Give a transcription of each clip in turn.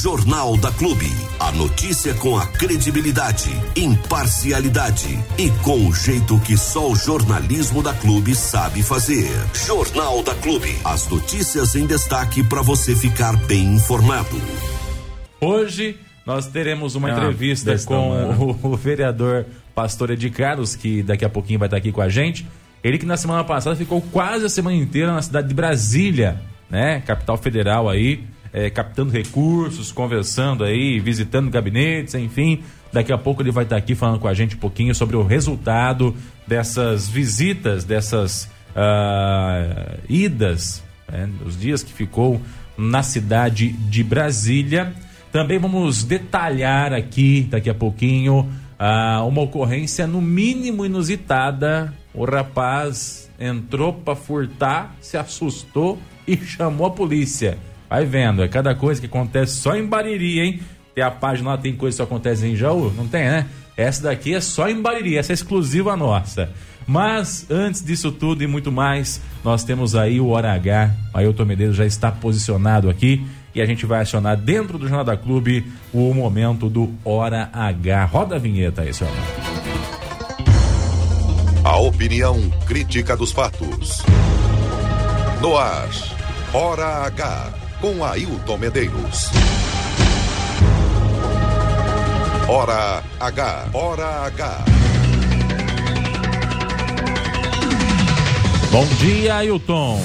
Jornal da Clube. A notícia com a credibilidade, imparcialidade e com o jeito que só o jornalismo da Clube sabe fazer. Jornal da Clube. As notícias em destaque para você ficar bem informado. Hoje nós teremos uma ah, entrevista com o, o, vereador Pastor Ed Carlos, que daqui a pouquinho vai estar aqui com a gente. Ele que na semana passada ficou quase a semana inteira na cidade de Brasília, né? Capital federal aí, é, captando recursos, conversando aí, visitando gabinetes, enfim. Daqui a pouco ele vai estar aqui falando com a gente um pouquinho sobre o resultado dessas visitas, dessas uh, idas, né? os dias que ficou na cidade de Brasília. Também vamos detalhar aqui, daqui a pouquinho, uh, uma ocorrência no mínimo inusitada. O rapaz entrou para furtar, se assustou e chamou a polícia. Vai vendo, é cada coisa que acontece só em Bariri, hein? Tem a página lá, tem coisa que só acontece em Jaú? Não tem, né? Essa daqui é só em Bariri, essa é exclusiva nossa. Mas antes disso tudo e muito mais, nós temos aí o Hora H. Ailton Medeiros já está posicionado aqui e a gente vai acionar dentro do Jornal da Clube o momento do Hora H. Roda a vinheta aí, senhor. A opinião crítica dos fatos. No ar, Hora H, com Ailton Medeiros. Hora H, Hora H. Bom dia, Ailton.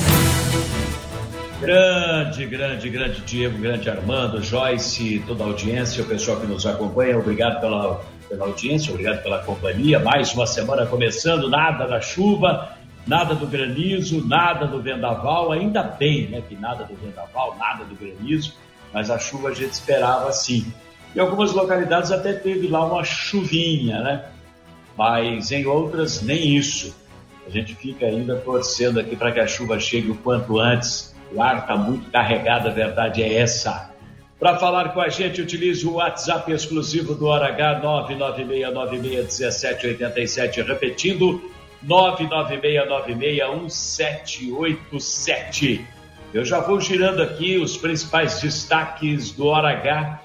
Grande, grande, grande Diego, grande Armando, Joyce, toda a audiência, o pessoal que nos acompanha, obrigado pela, pela audiência, obrigado pela companhia. Mais uma semana começando, nada da chuva, nada do granizo, nada do vendaval, ainda bem, né, que nada do vendaval, nada do granizo, mas a chuva a gente esperava sim. Em algumas localidades até teve lá uma chuvinha, né? Mas em outras nem isso. A gente fica ainda torcendo aqui para que a chuva chegue o quanto antes o ar está muito carregado, a verdade é essa. Para falar com a gente, utilize o WhatsApp exclusivo do Hora H 996961787, repetindo 996961787. Eu já vou girando aqui os principais destaques do Hora H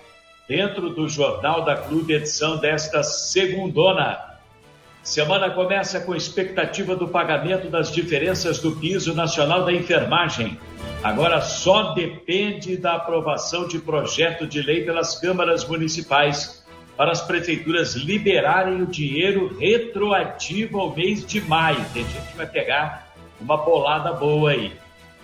dentro do Jornal da Clube, edição desta segundona. Semana começa com expectativa do pagamento das diferenças do piso nacional da enfermagem. Agora só depende da aprovação de projeto de lei pelas câmaras municipais para as prefeituras liberarem o dinheiro retroativo ao mês de maio. Tem gente que vai pegar uma bolada boa aí.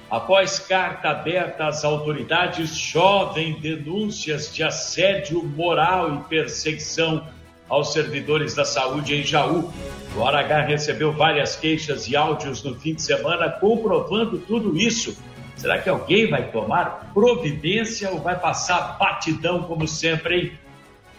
Após carta aberta às autoridades, chovem denúncias de assédio moral e perseguição aos servidores da saúde em Jaú. O Hora H recebeu várias queixas e áudios no fim de semana comprovando tudo isso Será que alguém vai tomar providência ou vai passar batidão como sempre, hein?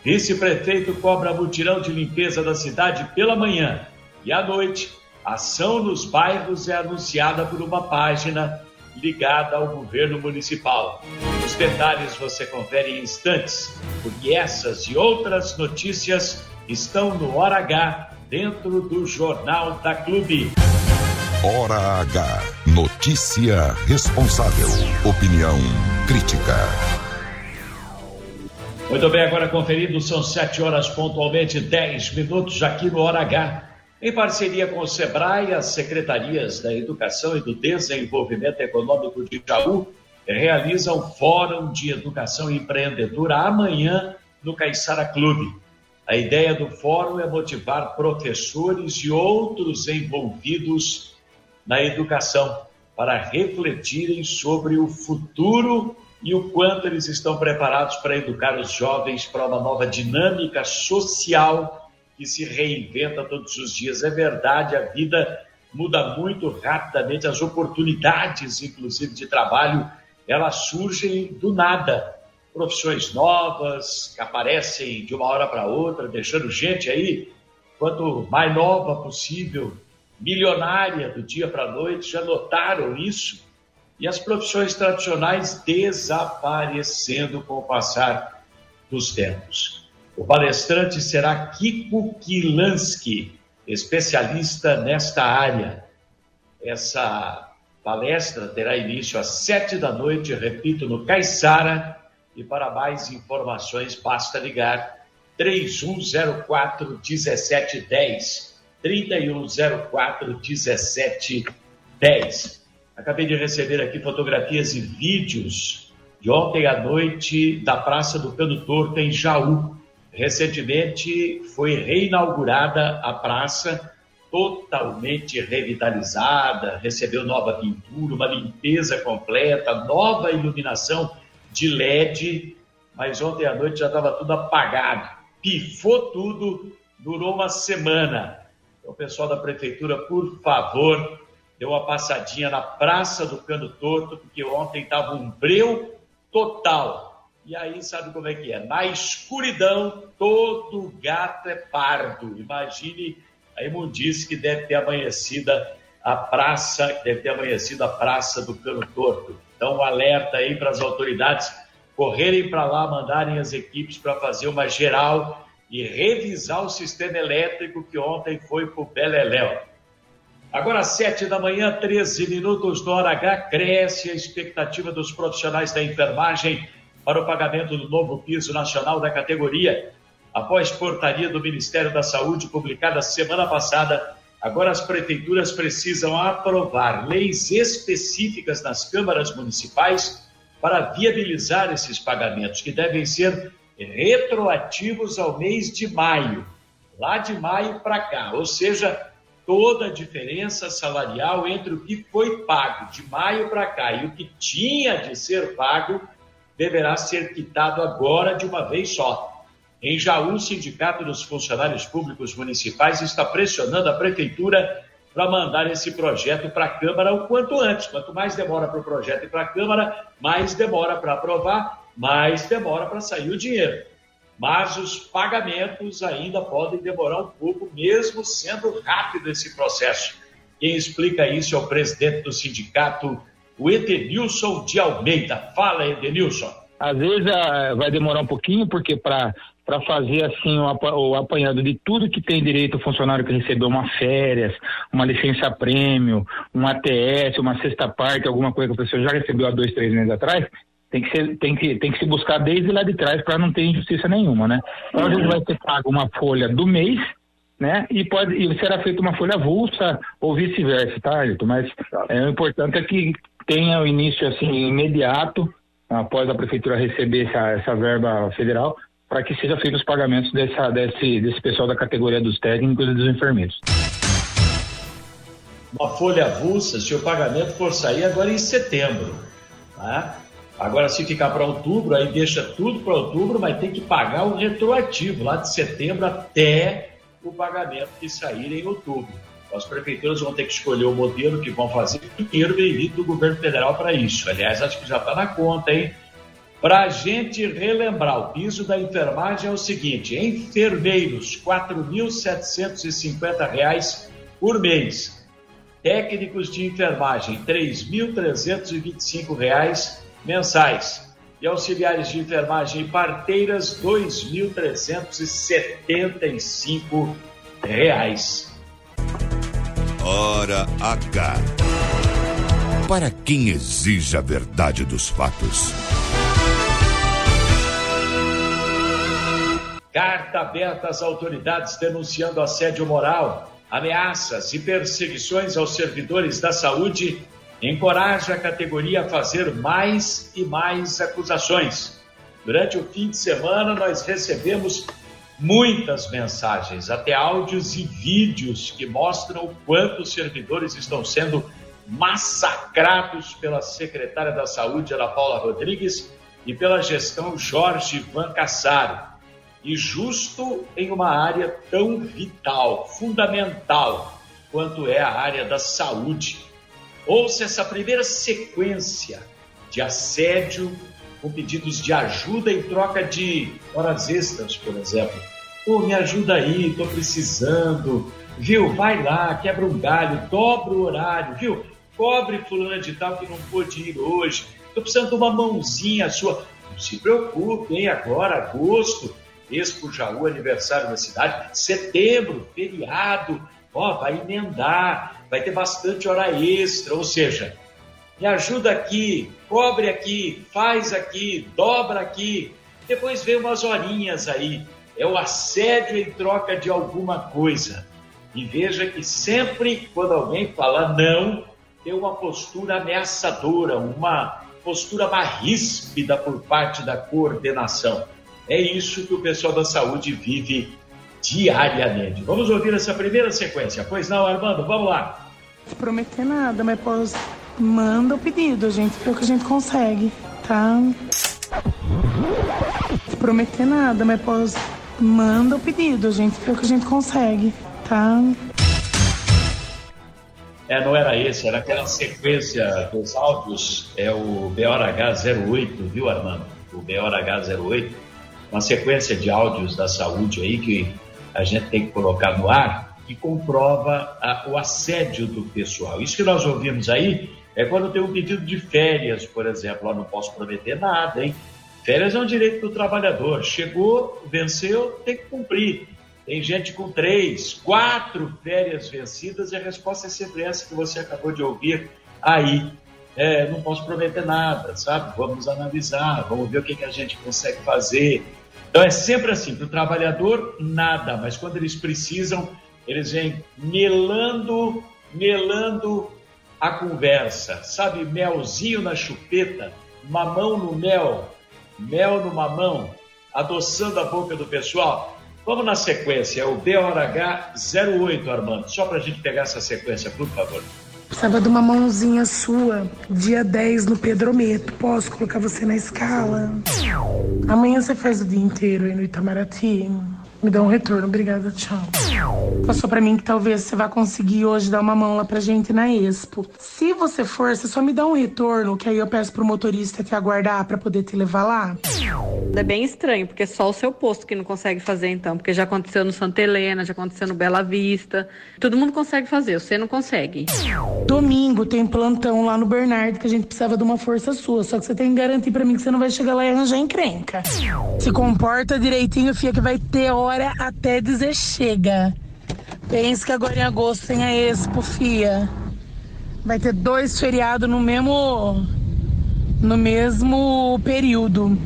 Vice-prefeito cobra mutirão de limpeza da cidade pela manhã e à noite, ação nos bairros é anunciada por uma página ligada ao governo municipal. Os detalhes você confere em instantes, porque essas e outras notícias estão no Hora H dentro do Jornal da Clube. Hora H. Notícia responsável. Opinião crítica. Muito bem, agora conferido, são 7 horas pontualmente, 10 minutos aqui no Hora H. Em parceria com o SEBRAE, as secretarias da Educação e do Desenvolvimento Econômico de Jaú realizam Fórum de Educação Empreendedora amanhã no Caiçara Clube. A ideia do fórum é motivar professores e outros envolvidos na educação, para refletirem sobre o futuro e o quanto eles estão preparados para educar os jovens para uma nova dinâmica social que se reinventa todos os dias. É verdade, a vida muda muito rapidamente, as oportunidades, inclusive de trabalho, elas surgem do nada. Profissões novas que aparecem de uma hora para outra, deixando gente aí, quanto mais nova possível, milionária do dia para a noite, já notaram isso? E as profissões tradicionais desaparecendo com o passar dos tempos. O palestrante será Kiko Kilansky, especialista nesta área. Essa palestra terá início às sete da noite, repito, no Caiçara, E para mais informações, basta ligar 3104 1710. 3104 1710. Acabei de receber aqui fotografias e vídeos de ontem à noite da Praça do Cano Torto, em Jaú. Recentemente foi reinaugurada a praça, totalmente revitalizada, recebeu nova pintura, uma limpeza completa, nova iluminação de LED, mas ontem à noite já estava tudo apagado, pifou tudo, durou uma semana. Então, pessoal da prefeitura, por favor, deu uma passadinha na Praça do Cano Torto, porque ontem estava um breu total. E aí, sabe como é que é? Na escuridão, todo gato é pardo. Imagine a imundície que deve ter amanhecida a praça, que deve ter amanhecido a Praça do Cano Torto. Então, um alerta aí para as autoridades correrem para lá, mandarem as equipes para fazer uma geral e revisar o sistema elétrico que ontem foi para o Beleléu. Agora, às sete da manhã, 13 minutos do hora H, cresce a expectativa dos profissionais da enfermagem para o pagamento do novo piso nacional da categoria. Após portaria do Ministério da Saúde publicada semana passada, agora as prefeituras precisam aprovar leis específicas nas câmaras municipais para viabilizar esses pagamentos, que devem ser retroativos ao mês de maio, lá de maio para cá, ou seja, toda a diferença salarial entre o que foi pago de maio para cá e o que tinha de ser pago deverá ser quitado agora de uma vez só. Em Jaú, o Sindicato dos Funcionários Públicos Municipais está pressionando a Prefeitura para mandar esse projeto para a Câmara o quanto antes. Quanto mais demora para o projeto ir para a Câmara, mais demora para aprovar, mais demora para sair o dinheiro mas os pagamentos ainda podem demorar um pouco, mesmo sendo rápido esse processo. Quem explica isso é o presidente do sindicato, o Edenilson de Almeida. Fala, Edenilson. Às vezes uh, vai demorar um pouquinho, porque para para fazer assim o, apanhado de tudo que tem direito o funcionário que recebeu uma férias, uma licença prêmio, um ATS, uma sexta parte, alguma coisa que a pessoa já recebeu há dois, três meses atrás, tem que, ser, tem que, tem que se buscar desde lá de trás para não ter injustiça nenhuma, né? Então, vezes vai ser pago uma folha do mês, né? E, pode, e será feita uma folha avulsa ou vice-versa, tá, Ailton? Mas é, o importante é que tenha o início, assim, imediato, após a prefeitura receber essa, essa verba federal, para que seja feito os pagamentos dessa, desse, desse pessoal da categoria dos técnicos e dos enfermeiros. Uma folha avulsa, se o pagamento for sair agora em setembro, tá? Agora, se ficar para outubro, aí deixa tudo para outubro, mas tem que pagar o retroativo, lá de setembro até o pagamento que sair em outubro. As prefeituras vão ter que escolher o modelo que vão fazer, dinheiro vem do governo federal para isso. Aliás, acho que já está na conta, hein? Para a gente relembrar, o piso da enfermagem é o seguinte: enfermeiros, R$ 4.750 por mês. Técnicos de enfermagem, R$ 3.325 mensais. E auxiliares de enfermagem e parteiras, R$ 2.375. Hora H. Para quem exige a verdade dos fatos. Carta aberta às autoridades denunciando assédio moral, ameaças e perseguições aos servidores da saúde encoraja a categoria a fazer mais e mais acusações. Durante o fim de semana, nós recebemos muitas mensagens, até áudios e vídeos que mostram o quanto os servidores estão sendo massacrados pela secretária da Saúde, Ana Paula Rodrigues, e pela gestão Jorge Van Cassaro. E justo em uma área tão vital, fundamental, quanto é a área da saúde. Ouça essa primeira sequência de assédio com pedidos de ajuda em troca de horas extras, por exemplo. Pô, me ajuda aí, tô precisando. Viu? Vai lá, quebra um galho, dobra o horário, viu? Cobre fulano de tal que não pôde ir hoje. Tô precisando de uma mãozinha sua. Não se preocupe, hein? Agora, agosto, Expo Jaú, aniversário da cidade. Setembro, feriado. Ó, vai emendar vai ter bastante hora extra, ou seja, me ajuda aqui, cobre aqui, faz aqui, dobra aqui. Depois vem umas horinhas aí. É o assédio em troca de alguma coisa. E veja que sempre quando alguém fala não, tem uma postura ameaçadora, uma postura mais ríspida por parte da coordenação. É isso que o pessoal da saúde vive diariamente. Vamos ouvir essa primeira sequência. Pois não, Armando, vamos lá. Prometer nada, mas pô, manda o pedido, gente vê o que a gente consegue, tá? Prometer nada, mas pô, manda o pedido, gente vê o que a gente consegue, tá? É, não era esse, era aquela sequência dos áudios, é o BORH 08, viu, Armando? O BORH 08, uma sequência de áudios da saúde aí que a gente tem que colocar no ar que comprova a, o assédio do pessoal. Isso que nós ouvimos aí é quando tem um pedido de férias, por exemplo. Eu não posso prometer nada, hein? Férias é um direito do trabalhador. Chegou, venceu, tem que cumprir. Tem gente com três, quatro férias vencidas e a resposta é sempre essa que você acabou de ouvir aí. É, não posso prometer nada, sabe? Vamos analisar, vamos ver o que, que a gente consegue fazer. Então é sempre assim, para o trabalhador, nada, mas quando eles precisam, eles vêm melando, melando a conversa, sabe? Melzinho na chupeta, mamão no mel, mel no mamão, adoçando a boca do pessoal. Vamos na sequência, é o BORH 08, Armando, só para a gente pegar essa sequência, por favor. Precisava de uma mãozinha sua, dia 10 no Pedrometo. Posso colocar você na escala? Amanhã você faz o dia inteiro aí no Itamaraty. Me dá um retorno, obrigada, tchau. Passou para mim que talvez você vá conseguir hoje dar uma mão lá pra gente na Expo. Se você for, você só me dá um retorno, que aí eu peço pro motorista te aguardar para poder te levar lá. É bem estranho, porque é só o seu posto que não consegue fazer então, porque já aconteceu no Santa Helena, já aconteceu no Bela Vista. Todo mundo consegue fazer, você não consegue. Domingo tem plantão lá no Bernardo que a gente precisava de uma força sua, só que você tem que garantir para mim que você não vai chegar lá e arranjar encrenca. Se comporta direitinho, fia, que vai ter hora até dizer chega. Pense que agora em agosto tem a Expo, fia. Vai ter dois feriados no mesmo no mesmo período.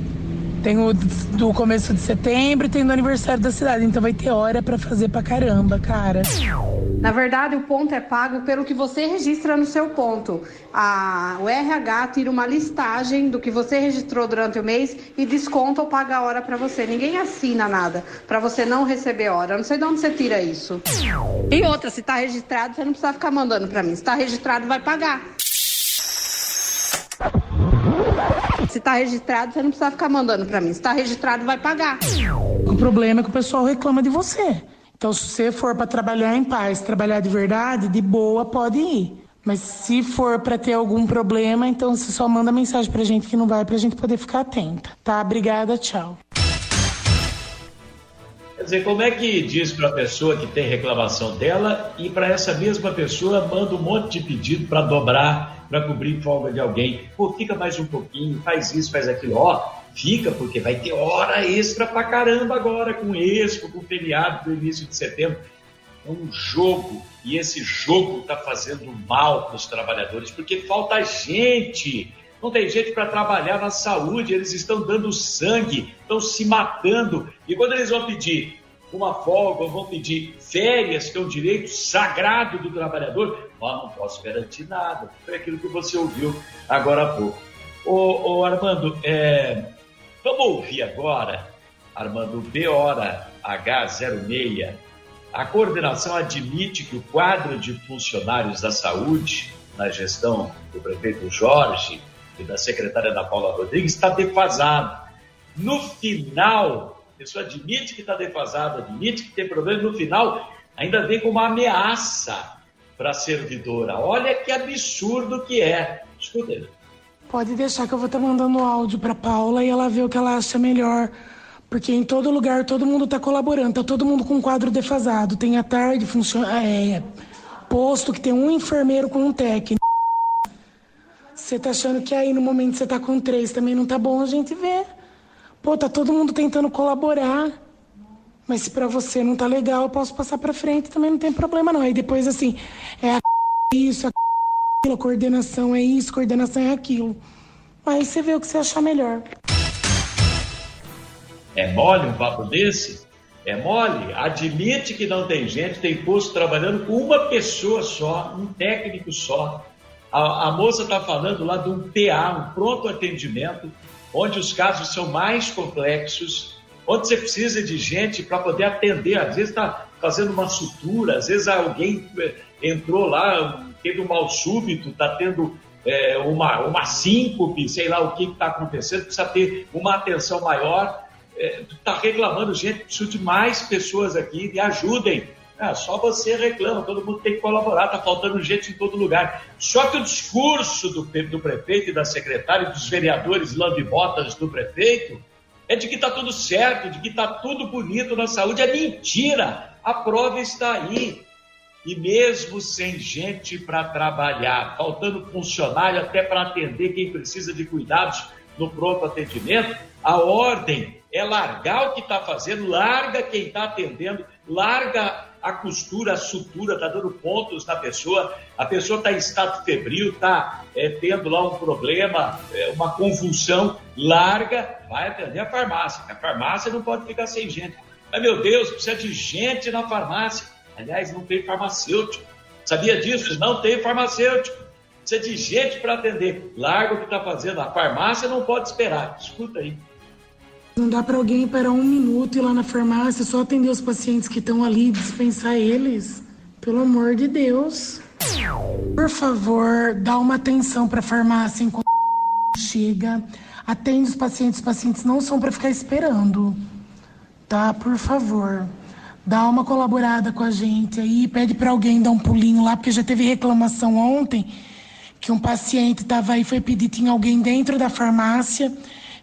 Tem o do começo de setembro e tem do aniversário da cidade. Então vai ter hora para fazer pra caramba, cara. Na verdade, o ponto é pago pelo que você registra no seu ponto. A, o RH tira uma listagem do que você registrou durante o mês e desconta ou paga a hora para você. Ninguém assina nada para você não receber hora. Eu não sei de onde você tira isso. E outra, se tá registrado, você não precisa ficar mandando para mim. Se tá registrado, vai pagar. Se está registrado, você não precisa ficar mandando para mim. Se está registrado, vai pagar. O problema é que o pessoal reclama de você. Então, se você for para trabalhar em paz, trabalhar de verdade, de boa, pode ir. Mas se for para ter algum problema, então você só manda mensagem pra gente que não vai, pra gente poder ficar atenta. Tá? Obrigada, tchau. Quer dizer, como é que diz para a pessoa que tem reclamação dela e para essa mesma pessoa manda um monte de pedido para dobrar, para cobrir folga de alguém? Pô, fica mais um pouquinho, faz isso, faz aquilo. Ó, fica, porque vai ter hora extra pra caramba agora com Expo, com feriado do início de setembro. É um jogo, e esse jogo está fazendo mal para os trabalhadores, porque falta gente não tem gente para trabalhar na saúde, eles estão dando sangue, estão se matando. E quando eles vão pedir uma folga, vão pedir férias, que é um direito sagrado do trabalhador, oh, não posso garantir nada. Foi aquilo que você ouviu agora há pouco. Ô, ô Armando, é... vamos ouvir agora, Armando, B hora H06. A coordenação admite que o quadro de funcionários da saúde, na gestão do prefeito Jorge, e da secretária da Paula Rodrigues está defasado. No final, a pessoa admite que está defasado, admite que tem problema, no final ainda vem com uma ameaça para a servidora. Olha que absurdo que é. Escuta aí. Pode deixar que eu vou estar tá mandando áudio para Paula e ela vê o que ela acha melhor. Porque em todo lugar todo mundo está colaborando, tá todo mundo com um quadro defasado. Tem a tarde, funciona, é, posto que tem um enfermeiro com um técnico. Você tá achando que aí no momento você tá com três também não tá bom a gente ver. Pô, tá todo mundo tentando colaborar. Mas se pra você não tá legal, eu posso passar pra frente, também não tem problema não. Aí depois assim, é a isso, a a coordenação é isso, coordenação é aquilo. Aí você vê o que você achar melhor. É mole um papo desse? É mole? Admite que não tem gente, tem posto trabalhando com uma pessoa só, um técnico só. A, a moça está falando lá de um PA, um pronto atendimento, onde os casos são mais complexos, onde você precisa de gente para poder atender. Às vezes está fazendo uma sutura, às vezes alguém eh, entrou lá, teve um mal súbito, está tendo é, uma, uma síncope, sei lá o que está acontecendo, precisa ter uma atenção maior. Está é, reclamando, gente, preciso de mais pessoas aqui, me ajudem. Ah, só você reclama, todo mundo tem que colaborar, está faltando gente em todo lugar. Só que o discurso do, do prefeito e da secretária, dos vereadores lambibotas do prefeito, é de que está tudo certo, de que está tudo bonito na saúde. É mentira! A prova está aí. E mesmo sem gente para trabalhar, faltando funcionário até para atender quem precisa de cuidados no pronto atendimento, a ordem é largar o que está fazendo, larga quem está atendendo, larga a costura, a sutura, está dando pontos na pessoa, a pessoa está em estado febril, está é, tendo lá um problema, é, uma convulsão, larga, vai atender a farmácia. A farmácia não pode ficar sem gente. Mas, meu Deus, precisa de gente na farmácia. Aliás, não tem farmacêutico. Sabia disso? Não tem farmacêutico. Precisa de gente para atender. Larga o que está fazendo. A farmácia não pode esperar. Escuta aí. Não dá para alguém parar um minuto e ir lá na farmácia só atender os pacientes que estão ali dispensar eles? Pelo amor de Deus. Por favor, dá uma atenção para a farmácia enquanto chega. Atende os pacientes. Os pacientes não são para ficar esperando. Tá? Por favor. Dá uma colaborada com a gente aí. Pede para alguém dar um pulinho lá, porque já teve reclamação ontem que um paciente estava aí, foi pedir, tinha alguém dentro da farmácia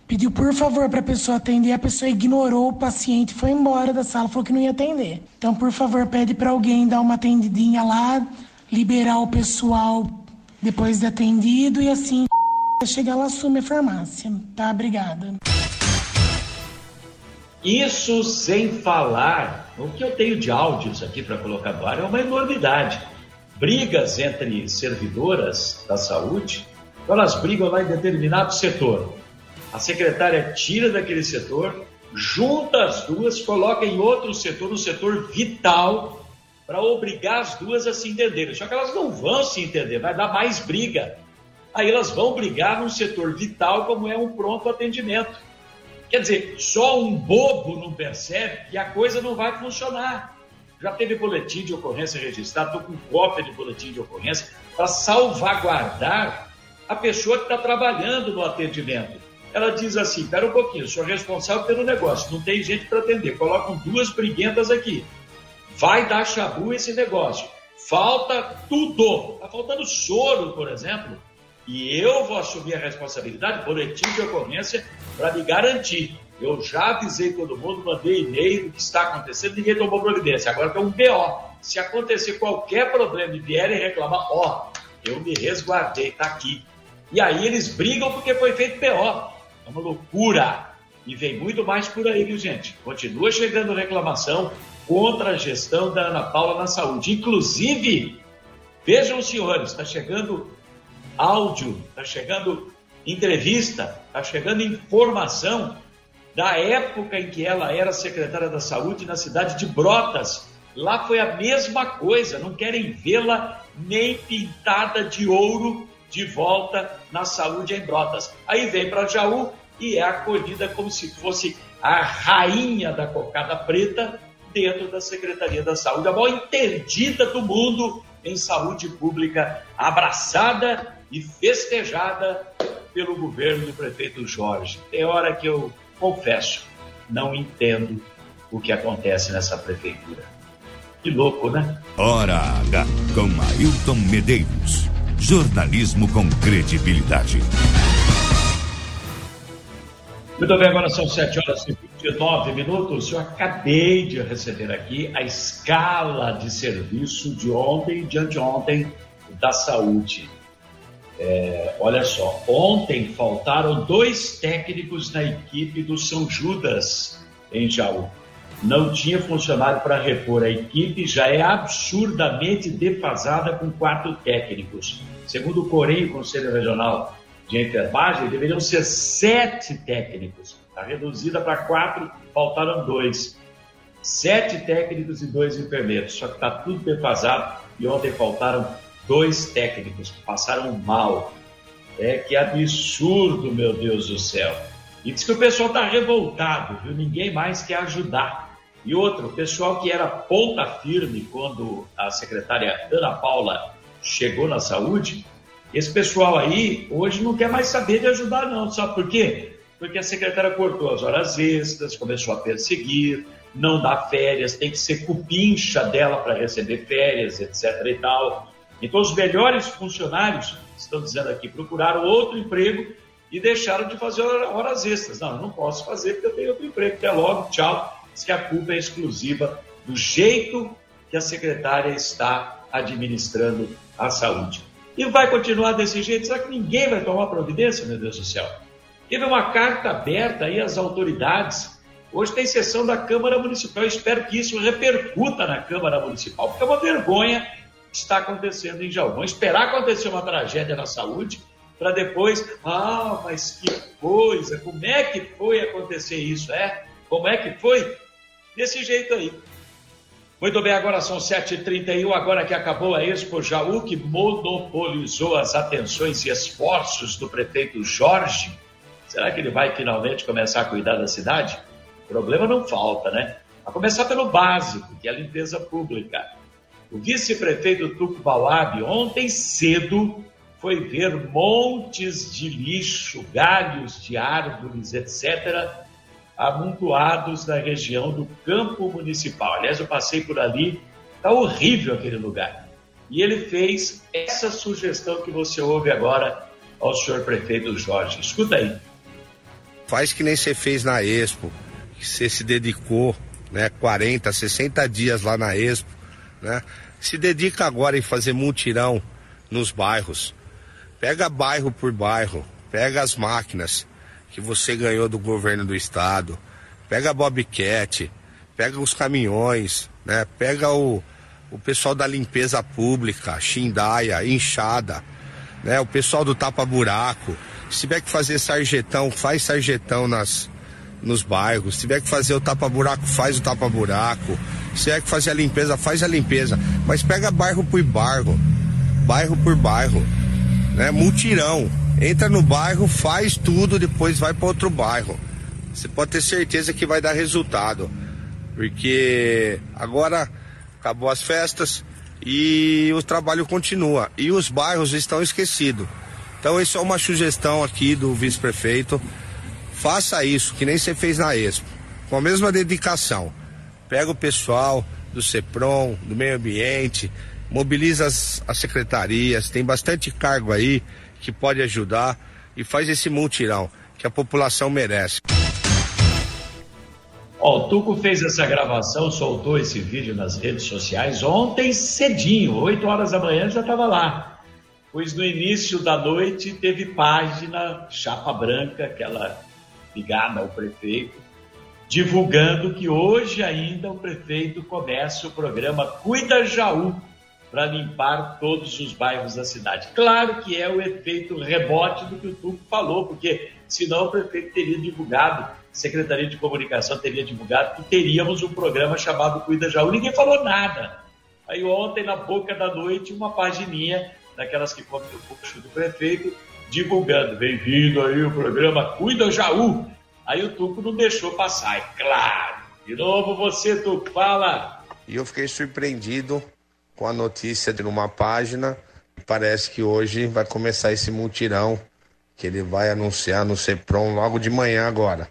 Pediu por favor para a pessoa atender, a pessoa ignorou o paciente, foi embora da sala, falou que não ia atender. Então, por favor, pede para alguém dar uma atendidinha lá, liberar o pessoal depois de atendido e assim chegar lá assume a farmácia. Tá? Obrigada. Isso sem falar, o que eu tenho de áudios aqui para colocar no ar é uma enormidade. Brigas entre servidoras da saúde, elas brigam lá em determinado setor a secretária tira daquele setor, junta as duas, coloca em outro setor, um setor vital, para obrigar as duas a se entenderem. Só que elas não vão se entender, vai dar mais briga. Aí elas vão brigar num setor vital, como é um pronto atendimento. Quer dizer, só um bobo não percebe que a coisa não vai funcionar. Já teve boletim de ocorrência registrado, estou com cópia de boletim de ocorrência, para salvaguardar a pessoa que está trabalhando no atendimento. Ela diz assim: espera um pouquinho, sou responsável pelo negócio, não tem gente para atender. Colocam duas briguentas aqui. Vai dar chabu esse negócio. Falta tudo. Está faltando soro, por exemplo. E eu vou assumir a responsabilidade, boletim de ocorrência, para me garantir. Eu já avisei todo mundo, mandei e-mail do que está acontecendo, ninguém tomou providência. Agora tem um BO. Se acontecer qualquer problema e vierem reclamar, ó, eu me resguardei, tá aqui. E aí eles brigam porque foi feito BO. É uma loucura. E vem muito mais por aí, viu, gente? Continua chegando reclamação contra a gestão da Ana Paula na saúde. Inclusive, vejam, senhores, está chegando áudio, está chegando entrevista, está chegando informação da época em que ela era secretária da saúde na cidade de Brotas. Lá foi a mesma coisa, não querem vê-la nem pintada de ouro de volta na saúde em Brotas. Aí vem para Jaú e é acolhida como se fosse a rainha da cocada preta dentro da Secretaria da Saúde, a maior interdita do mundo em saúde pública, abraçada e festejada pelo governo do prefeito Jorge. Tem hora que eu confesso, não entendo o que acontece nessa prefeitura. Que louco, né? Hora H com Ailton Medeiros. Jornalismo com credibilidade. Muito bem, agora são 7 horas e 29 minutos. Eu acabei de receber aqui a escala de serviço de ontem e de anteontem da saúde. É, olha só, ontem faltaram dois técnicos na equipe do São Judas em Jaú não tinha funcionário para repor. A equipe já é absurdamente defasada com quatro técnicos. segundo o Corém, o Conselho Regional de Enfermagem, deveriam ser sete técnicos. Está reduzida para quatro, faltaram dois. Sete técnicos e dois enfermeiros. Só que está tudo defasado e ontem faltaram dois técnicos que passaram mal. É que absurdo, meu Deus do céu. E diz que o pessoal está revoltado, viu? Ninguém mais quer ajudar. E outro, o pessoal que era ponta firme quando a secretária Ana Paula chegou na saúde, esse pessoal aí hoje não quer mais saber de ajudar, não. Sabe por quê? Porque a secretária cortou as horas extras, começou a perseguir, não dá férias, tem que ser cupincha dela para receber férias, etc. e tal. Então, os melhores funcionários, estão dizendo aqui, procuraram outro emprego e deixaram de fazer horas extras. Não, não posso fazer porque eu tenho outro emprego. Até logo, tchau. Diz que a culpa é exclusiva do jeito que a secretária está administrando a saúde. E vai continuar desse jeito? Será que ninguém vai tomar providência, meu Deus do céu? Teve uma carta aberta aí às autoridades. Hoje tem sessão da Câmara Municipal. Eu espero que isso repercuta na Câmara Municipal, porque é uma vergonha que está acontecendo em Jaú. Vamos esperar acontecer uma tragédia na saúde para depois, ah, mas que coisa, como é que foi acontecer isso, é? Como é que foi? Desse jeito aí. Muito bem, agora são 7h31, agora que acabou a Expo Jaú, que monopolizou as atenções e esforços do prefeito Jorge. Será que ele vai finalmente começar a cuidar da cidade? O problema não falta, né? A começar pelo básico, que é a limpeza pública. O vice-prefeito Tuco Bauab, ontem cedo, foi ver montes de lixo, galhos de árvores, etc., amontoados na região do campo municipal. Aliás, eu passei por ali, está horrível aquele lugar. E ele fez essa sugestão que você ouve agora ao senhor prefeito Jorge. Escuta aí. Faz que nem você fez na Expo, que você se dedicou, né, 40, 60 dias lá na Expo, né? Se dedica agora em fazer mutirão nos bairros. Pega bairro por bairro, pega as máquinas que você ganhou do governo do estado, pega a Bobcat, pega os caminhões, né? Pega o, o pessoal da limpeza pública, Xindaia, Inchada, né? O pessoal do tapa-buraco. Se tiver que fazer sarjetão, faz sarjetão nas, nos bairros. Se tiver que fazer o tapa-buraco, faz o tapa-buraco. Se tiver que fazer a limpeza, faz a limpeza. Mas pega bairro por bairro, bairro por bairro né? Multirão. Entra no bairro, faz tudo, depois vai para outro bairro. Você pode ter certeza que vai dar resultado. Porque agora acabou as festas e o trabalho continua. E os bairros estão esquecidos. Então, isso é uma sugestão aqui do vice-prefeito. Faça isso, que nem você fez na Expo. Com a mesma dedicação. Pega o pessoal do CEPROM, do meio ambiente, mobiliza as, as secretarias, tem bastante cargo aí que pode ajudar e faz esse multirão que a população merece. Ó, o Tuco fez essa gravação, soltou esse vídeo nas redes sociais ontem cedinho, 8 horas da manhã já estava lá. Pois no início da noite teve página chapa branca, aquela ligada ao prefeito, divulgando que hoje ainda o prefeito começa o programa Cuida Jaú, para limpar todos os bairros da cidade. Claro que é o efeito rebote do que o Tuco falou, porque senão o prefeito teria divulgado, a Secretaria de Comunicação teria divulgado que teríamos um programa chamado Cuida Jaú. Ninguém falou nada. Aí ontem, na boca da noite, uma pagininha daquelas que come o puxo do prefeito, divulgando, bem-vindo aí o programa Cuida Jaú. Aí o Tuco não deixou passar, é claro. De novo você, Tuco, fala. E eu fiquei surpreendido com a notícia de uma página. Parece que hoje vai começar esse mutirão que ele vai anunciar no CEPROM logo de manhã agora.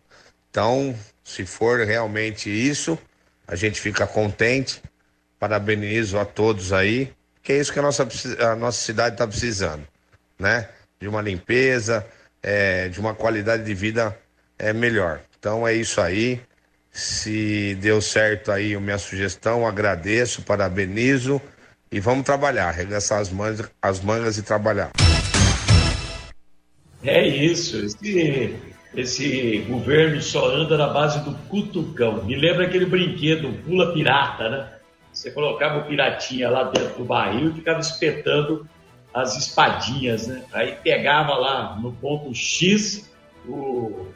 Então, se for realmente isso, a gente fica contente. Parabenizo a todos aí, que é isso que a nossa, a nossa cidade está precisando, né? De uma limpeza, é, de uma qualidade de vida é melhor. Então é isso aí. Se deu certo aí a minha sugestão, agradeço, parabenizo e vamos trabalhar, arregaçar as mangas, as mangas e trabalhar. É isso, esse, esse governo só anda na base do cutucão. Me lembra aquele brinquedo, pula pirata, né? Você colocava o piratinha lá dentro do barril e ficava espetando as espadinhas, né? Aí pegava lá no ponto X, o,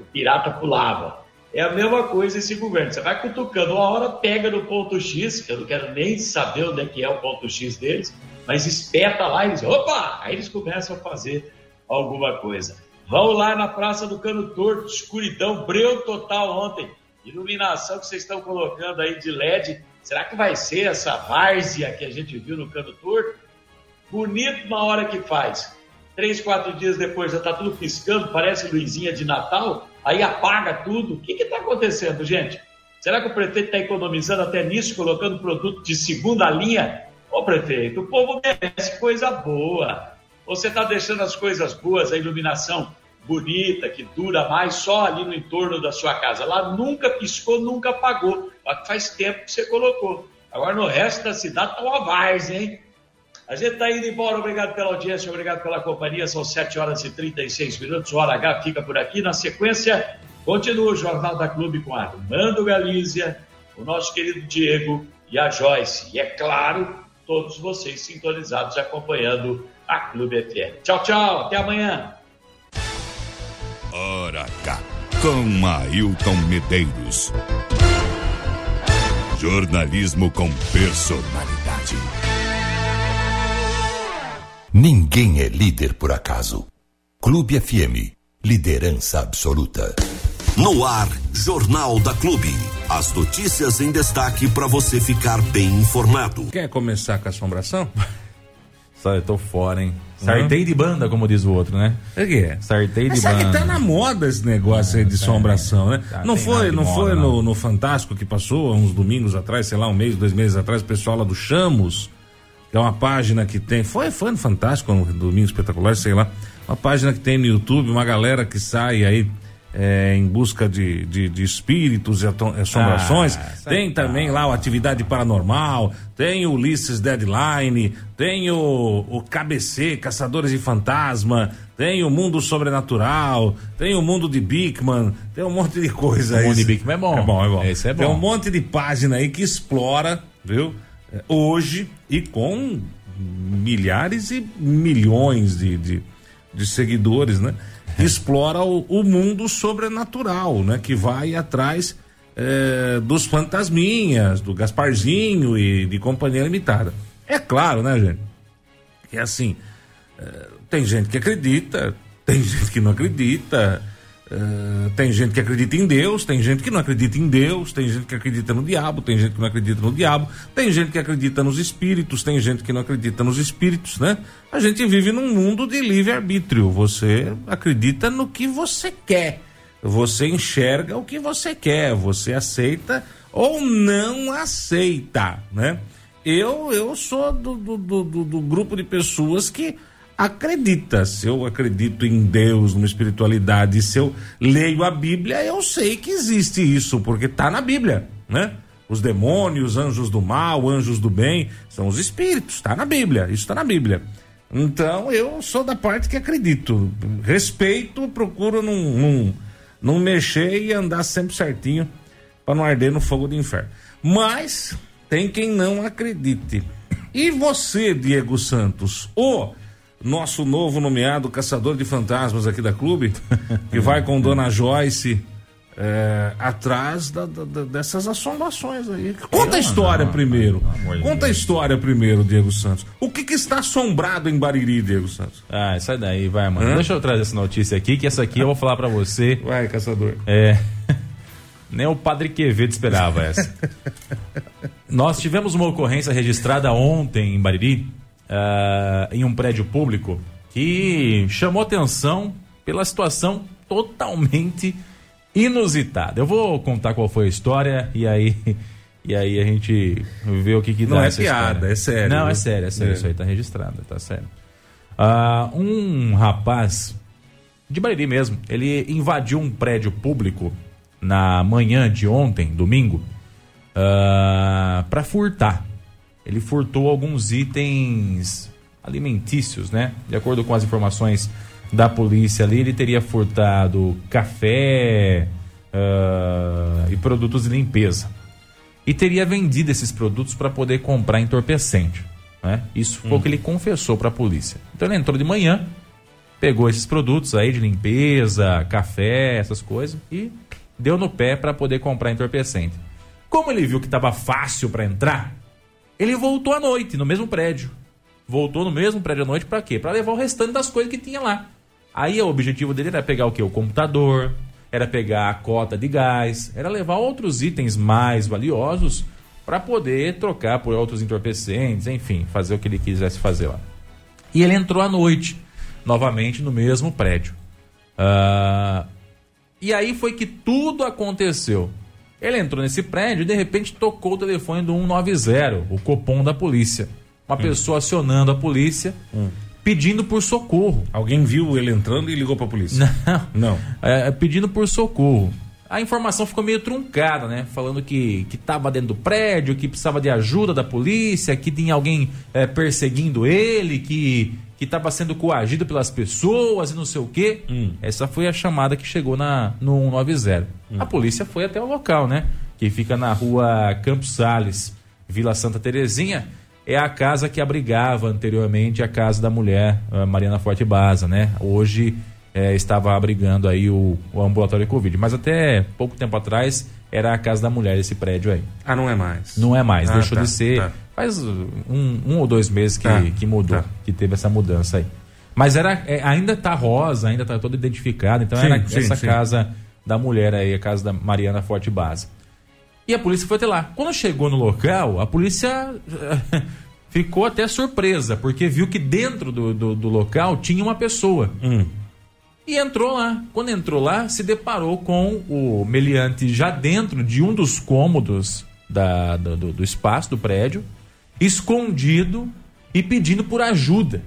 o pirata pulava. É a mesma coisa esse governo. Você vai cutucando, uma hora pega no ponto X, que eu não quero nem saber onde é que é o ponto X deles, mas espeta lá e eles, opa! Aí eles começam a fazer alguma coisa. Vão lá na Praça do Cano Torto, escuridão, breu total ontem. Iluminação que vocês estão colocando aí de LED. Será que vai ser essa várzea que a gente viu no Cano Torto? Bonito na hora que faz. Três, quatro dias depois já está tudo piscando, parece luzinha de Natal, aí apaga tudo. O que está acontecendo, gente? Será que o prefeito está economizando até nisso, colocando produto de segunda linha? Ô prefeito, o povo merece coisa boa. Você está deixando as coisas boas, a iluminação bonita, que dura mais só ali no entorno da sua casa. Lá nunca piscou, nunca apagou. Faz tempo que você colocou. Agora no resto da cidade está uma várzea, hein? A gente está indo embora. Obrigado pela audiência, obrigado pela companhia. São 7 horas e 36 minutos. O Hora H fica por aqui. Na sequência, continua o Jornal da Clube com Armando Galícia, o nosso querido Diego e a Joyce. E é claro, todos vocês sintonizados acompanhando a Clube FM. Tchau, tchau. Até amanhã. Hora H com Ailton Medeiros. Jornalismo com personalidade. Ninguém é líder por acaso. Clube FM, liderança absoluta. No ar, Jornal da Clube. As notícias em destaque para você ficar bem informado. Quer começar com a assombração? Só eu tô fora, hein? Sartei uhum. de banda, como diz o outro, né? É que é? Sartei de banda. que tá na moda esse negócio aí de tá, assombração, né? Tá, não foi, não moda, foi no, no, Fantástico que passou uns domingos atrás, sei lá, um mês, dois meses atrás, o pessoal lá do Chamos, é uma página que tem. Foi, no Fantástico, no Domingo Espetacular, sei lá. Uma página que tem no YouTube, uma galera que sai aí é, em busca de, de, de espíritos e assombrações. Ah, tem também lá o Atividade Paranormal, tem o Ulisses Deadline, tem o, o KBC, Caçadores de Fantasma, tem o Mundo Sobrenatural, tem o Mundo de Bigman, tem um monte de coisa aí. O Mundo de Bigman é bom. É bom, é bom. Esse é bom. Tem um monte de página aí que explora, viu? É, hoje e com milhares e milhões de, de, de seguidores, né? explora o, o, mundo sobrenatural, né? Que vai atrás é, dos fantasminhas, do Gasparzinho e de Companhia Limitada. É claro, né, gente? É assim, é, tem gente que acredita, tem gente que não acredita, Uh, tem gente que acredita em Deus, tem gente que não acredita em Deus, tem gente que acredita no diabo, tem gente que não acredita no diabo, tem gente que acredita nos espíritos, tem gente que não acredita nos espíritos, né? A gente vive num mundo de livre-arbítrio. Você acredita no que você quer, você enxerga o que você quer, você aceita ou não aceita, né? Eu, eu sou do, do, do, do grupo de pessoas que acredita. Se eu acredito em Deus, numa espiritualidade, se eu leio a Bíblia, eu sei que existe isso, porque está na Bíblia, né? Os demônios, anjos do mal, anjos do bem, são os espíritos, está na Bíblia, isso está na Bíblia. Então eu sou da parte que acredito. Respeito, procuro não, não, não mexer e andar sempre certinho para não arder no fogo do inferno. Mas tem quem não acredite. E você, Diego Santos, o nosso novo nomeado caçador de fantasmas aqui da clube, que vai com Dona Joyce é, atrás da, da, dessas assombrações aí. Conta a história não, primeiro. Não, não, Conta a história primeiro, Diego Santos. O que, que, está assombrado em Bariri, Diego Santos? Ah, sai daí, vai, mano. Hã? Deixa eu trazer essa notícia aqui, que essa aqui eu vou falar para você. Vai, caçador. É. Nem o Padre Quevedo esperava essa. Nós tivemos uma ocorrência registrada ontem em Bariri uh, em um prédio público que chamou atenção pela situação totalmente inusitada. Eu vou contar qual foi a história e aí e aí a gente vê o que que dá Não é piada, história. é sério. Não, é sério, é sério. É. Isso aí tá registrado, tá sério. Uh, um rapaz de Bariri mesmo, ele invadiu um prédio público na manhã de ontem, domingo, uh, para furtar ele furtou alguns itens alimentícios, né? De acordo com as informações da polícia ali, ele teria furtado café uh, e produtos de limpeza. E teria vendido esses produtos para poder comprar entorpecente. Né? Isso foi hum. o que ele confessou para a polícia. Então ele entrou de manhã, pegou esses produtos aí de limpeza, café, essas coisas e deu no pé para poder comprar entorpecente. Como ele viu que estava fácil para entrar, ele voltou à noite no mesmo prédio. Voltou no mesmo prédio à noite para quê? Para levar o restante das coisas que tinha lá. Aí o objetivo dele era pegar o quê? O computador, era pegar a cota de gás, era levar outros itens mais valiosos para poder trocar por outros entorpecentes, enfim, fazer o que ele quisesse fazer lá. E ele entrou à noite novamente no mesmo prédio. Uh, e aí foi que tudo aconteceu. Ele entrou nesse prédio e de repente tocou o telefone do 190, o copom da polícia. Uma hum. pessoa acionando a polícia, hum. pedindo por socorro. Alguém viu ele entrando e ligou para a polícia? Não. Não. É, pedindo por socorro. A informação ficou meio truncada, né? Falando que que estava dentro do prédio, que precisava de ajuda da polícia, que tinha alguém é, perseguindo ele, que que estava sendo coagido pelas pessoas e não sei o quê. Hum. Essa foi a chamada que chegou na, no 190. Hum. A polícia foi até o local, né? Que fica na rua Campos Sales, Vila Santa Terezinha. É a casa que abrigava anteriormente a casa da mulher, Mariana Forte Baza, né? Hoje é, estava abrigando aí o, o ambulatório Covid. Mas até pouco tempo atrás era a casa da mulher, esse prédio aí. Ah, não é mais? Não é mais, ah, deixou tá, de ser. Tá. Faz um, um, ou dois meses que, tá, que mudou, tá. que teve essa mudança aí. Mas era, é, ainda tá rosa, ainda tá toda identificada, então sim, era sim, essa sim. casa da mulher aí, a casa da Mariana Forte Base. E a polícia foi até lá. Quando chegou no local, a polícia ficou até surpresa, porque viu que dentro do, do, do local tinha uma pessoa. Hum. E entrou lá. Quando entrou lá, se deparou com o meliante já dentro de um dos cômodos da, do, do espaço do prédio, escondido e pedindo por ajuda.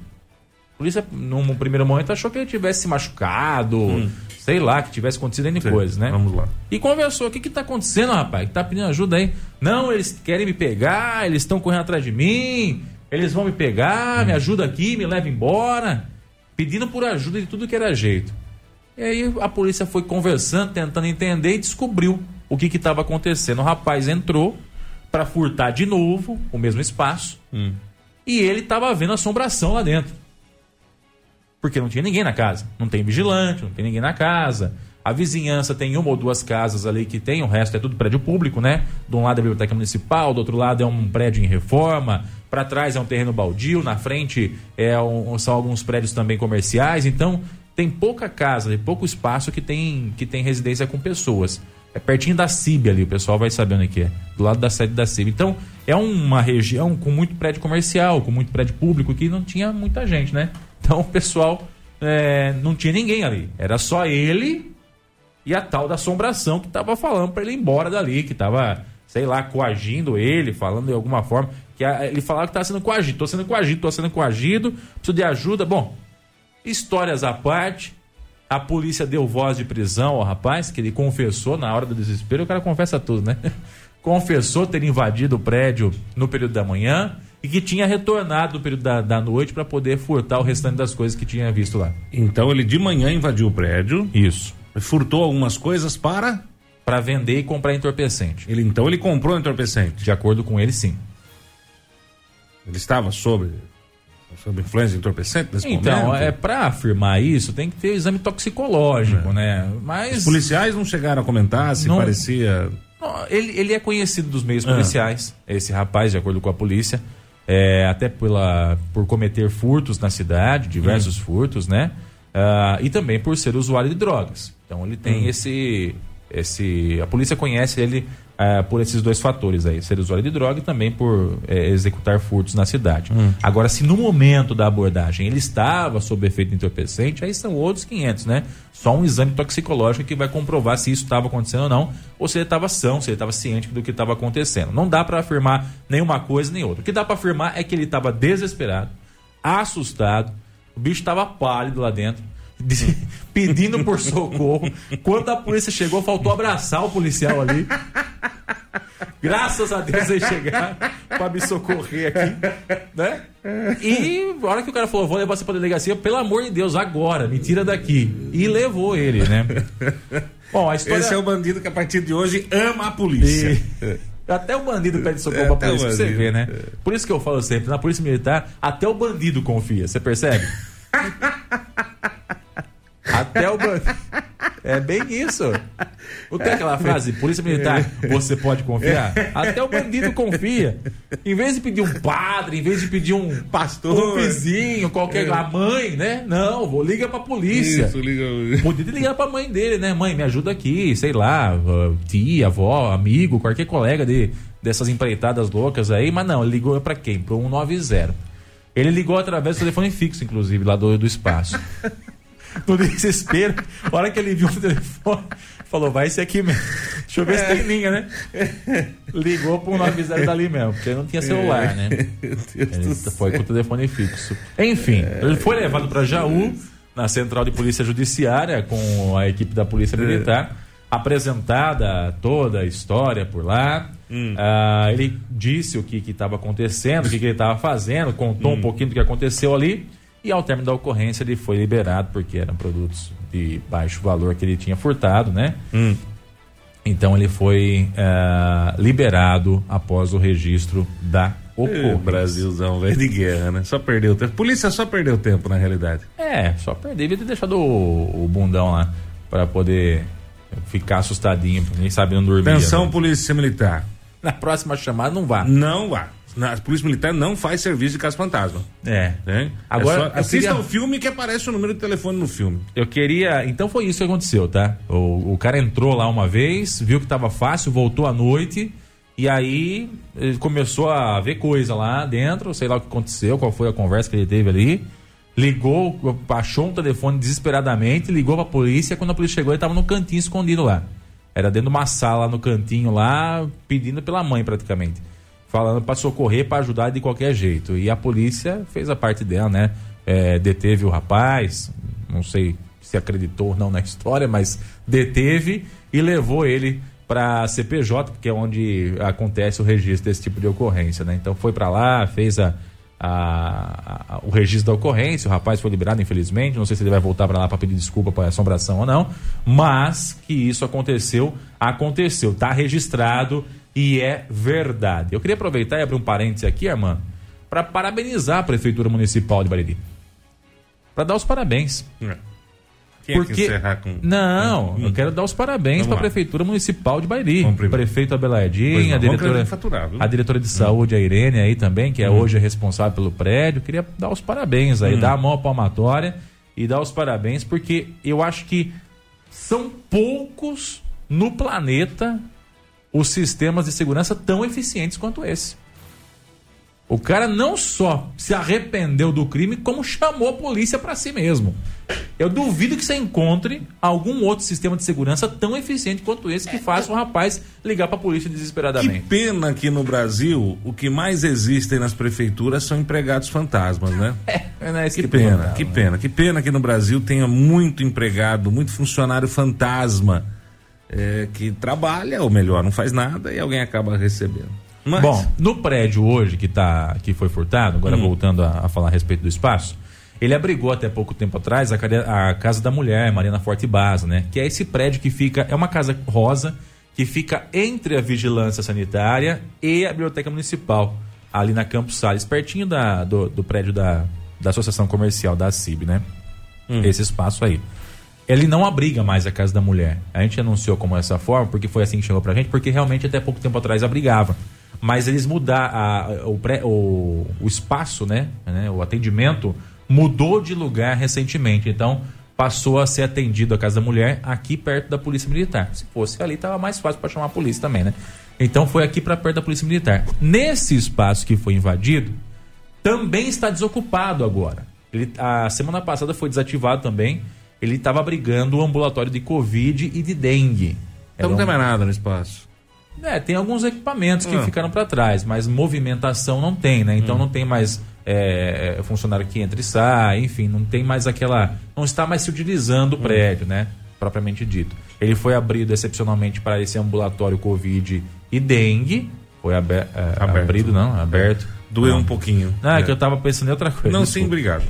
A polícia, num primeiro momento, achou que ele tivesse se machucado, hum. sei lá, que tivesse acontecido N coisas, né? Vamos lá. E conversou: o que que tá acontecendo, rapaz? Que tá pedindo ajuda aí? Não, eles querem me pegar, eles estão correndo atrás de mim, eles vão me pegar, hum. me ajuda aqui, me leva embora pedindo por ajuda de tudo que era jeito. E aí a polícia foi conversando, tentando entender e descobriu o que estava acontecendo. O rapaz entrou para furtar de novo o mesmo espaço hum. e ele estava vendo assombração lá dentro. Porque não tinha ninguém na casa. Não tem vigilante, não tem ninguém na casa. A vizinhança tem uma ou duas casas ali que tem, o resto é tudo prédio público, né? De um lado é a biblioteca municipal, do outro lado é um prédio em reforma, para trás é um terreno baldio, na frente é um, são alguns prédios também comerciais, então tem pouca casa, tem pouco espaço que tem, que tem residência com pessoas. É pertinho da CIB ali, o pessoal vai sabendo o que é, do lado da sede da CIB. Então, é uma região com muito prédio comercial, com muito prédio público, que não tinha muita gente, né? Então, o pessoal é, não tinha ninguém ali. Era só ele e a tal da assombração que estava falando para ele ir embora dali, que estava, sei lá, coagindo ele, falando de alguma forma. Que a, ele falava que estava sendo coagido, tô sendo coagido, tô sendo coagido, preciso de ajuda. Bom, histórias à parte, a polícia deu voz de prisão ao rapaz, que ele confessou na hora do desespero, o cara confessa tudo, né? confessou ter invadido o prédio no período da manhã e que tinha retornado no período da, da noite para poder furtar o restante das coisas que tinha visto lá. Então ele de manhã invadiu o prédio. Isso. Furtou algumas coisas para para vender e comprar entorpecente. Ele então ele comprou entorpecente. De acordo com ele, sim. Ele estava sobre sobre influência entorpecente nesse então, momento? é para afirmar isso, tem que ter exame toxicológico, é. né? Mas os policiais não chegaram a comentar se não, parecia ele, ele é conhecido dos meios ah. policiais, esse rapaz, de acordo com a polícia, é, até pela, por cometer furtos na cidade, diversos hum. furtos, né? Uh, e também por ser usuário de drogas. Então ele tem hum. esse, esse. A polícia conhece ele é, por esses dois fatores aí, ser usuário de droga e também por é, executar furtos na cidade. Hum. Agora, se no momento da abordagem ele estava sob efeito entorpecente, aí são outros 500, né? Só um exame toxicológico que vai comprovar se isso estava acontecendo ou não, ou se ele estava são, se ele estava ciente do que estava acontecendo. Não dá para afirmar nenhuma coisa nem outra. O que dá para afirmar é que ele estava desesperado, assustado, o bicho estava pálido lá dentro pedindo por socorro. Quando a polícia chegou, faltou abraçar o policial ali. Graças a Deus eles chegaram pra me socorrer aqui, né? E a hora que o cara falou, vou levar você pra delegacia, pelo amor de Deus, agora, me tira daqui. E levou ele, né? Bom, a história... Esse é o bandido que a partir de hoje ama a polícia. E... Até o bandido pede socorro é, pra polícia, pra você ver, né? Por isso que eu falo sempre, na polícia militar, até o bandido confia, você percebe? até o bandido. É bem isso. Não tem aquela frase, polícia militar, você pode confiar? Até o bandido confia. Em vez de pedir um padre, em vez de pedir um pastor, um vizinho, qualquer, é. a mãe, né? Não, vou liga pra polícia. Isso, liga. Podia ligar pra mãe dele, né? Mãe, me ajuda aqui, sei lá, tia, avó, amigo, qualquer colega de, dessas empreitadas loucas aí, mas não, ele ligou para quem? Pro 190. Ele ligou através do telefone fixo, inclusive, lá do, do espaço. no desespero. A hora que ele viu o telefone, falou: vai ser aqui mesmo. Deixa eu ver se tem linha, né? Ligou para um 90 dali mesmo, porque não tinha celular, né? Ele foi com o telefone fixo. Enfim, ele foi levado para Jaú, na central de polícia judiciária, com a equipe da Polícia Militar. Apresentada toda a história por lá. Hum. Uh, ele disse o que estava acontecendo, o que, que ele estava fazendo, contou hum. um pouquinho do que aconteceu ali. E ao término da ocorrência ele foi liberado porque eram produtos de baixo valor que ele tinha furtado, né? Hum. Então ele foi uh, liberado após o registro da ocorrência. Brasilzão, velho de guerra, né? Só perdeu tempo. Polícia só perdeu tempo, na realidade. É, só perdeu. Devia ter deixado o, o bundão lá para poder ficar assustadinho, nem sabe não dormir. Atenção, né? polícia militar. Na próxima chamada não vá. Não vá a Polícia Militar não faz serviço de caso fantasma. É. Né? Agora, é assista queria... o filme que aparece o número de telefone no filme. Eu queria. Então foi isso que aconteceu, tá? O, o cara entrou lá uma vez, viu que tava fácil, voltou à noite. E aí ele começou a ver coisa lá dentro, sei lá o que aconteceu, qual foi a conversa que ele teve ali. Ligou, achou um telefone desesperadamente, ligou pra polícia. Quando a polícia chegou, ele tava no cantinho escondido lá. Era dentro de uma sala no cantinho lá, pedindo pela mãe praticamente falando para socorrer, para ajudar de qualquer jeito. E a polícia fez a parte dela, né? É, deteve o rapaz, não sei se acreditou ou não na história, mas deteve e levou ele para CPJ, que é onde acontece o registro desse tipo de ocorrência, né? Então foi para lá, fez a, a, a, o registro da ocorrência, o rapaz foi liberado, infelizmente, não sei se ele vai voltar para lá para pedir desculpa por assombração ou não, mas que isso aconteceu, aconteceu, tá registrado e é verdade. Eu queria aproveitar e abrir um parêntese aqui, Armando, para parabenizar a Prefeitura Municipal de Bariri. Para dar os parabéns. É. Porque... Com... Não, hum. eu quero dar os parabéns para a Prefeitura Municipal de Bairi. Prefeito Abelardinho, a diretora, a diretora de saúde, hum. a Irene aí também, que é hum. hoje responsável pelo prédio. Queria dar os parabéns aí, hum. dar a mão palmatória e dar os parabéns, porque eu acho que são poucos no planeta os sistemas de segurança tão eficientes quanto esse. O cara não só se arrependeu do crime, como chamou a polícia para si mesmo. Eu duvido que você encontre algum outro sistema de segurança tão eficiente quanto esse que faça o rapaz ligar para a polícia desesperadamente. Que pena que no Brasil o que mais existem nas prefeituras são empregados fantasmas, né? É, não é que, que pena, que pena, que pena que no Brasil tenha muito empregado, muito funcionário fantasma é, que trabalha, ou melhor, não faz nada e alguém acaba recebendo. Mas... Bom, no prédio hoje que, tá, que foi furtado, agora hum. voltando a, a, falar a respeito do espaço, ele abrigou até pouco tempo atrás a, a Casa da Mulher, Marina Forte Baza, né? Que é esse prédio que fica, é uma casa rosa, que fica entre a vigilância sanitária e a biblioteca municipal, ali na Campos Sales, pertinho da, do, do prédio da, da Associação Comercial da CIB, né? Hum. Esse espaço aí ele não abriga mais a Casa da Mulher. A gente anunciou como essa forma, porque foi assim que chegou pra gente, porque realmente até pouco tempo atrás abrigava. Mas eles mudaram o, o, o, espaço, né, né? O atendimento mudou de lugar recentemente. Então passou a ser atendido a Casa da Mulher aqui perto da Polícia Militar. Se fosse ali, tava mais fácil para chamar a polícia também, né? Então foi aqui para perto da Polícia Militar. Nesse espaço que foi invadido, também está desocupado agora. Ele, a semana passada foi desativado também ele estava abrigando o ambulatório de Covid e de dengue. Então não tem mais nada no espaço. É, tem alguns equipamentos que ah. ficaram para trás, mas movimentação não tem, né? Então hum. não tem mais é, funcionário que entra e sai, enfim, não tem mais aquela. Não está mais se utilizando o hum. prédio, né? Propriamente dito. Ele foi abrido excepcionalmente para esse ambulatório Covid e dengue. Foi aber, é, aberto. abrido, não? Aberto. Doeu não. um pouquinho. Não, é, é que eu estava pensando em outra coisa. Não, desculpa. sim, obrigado.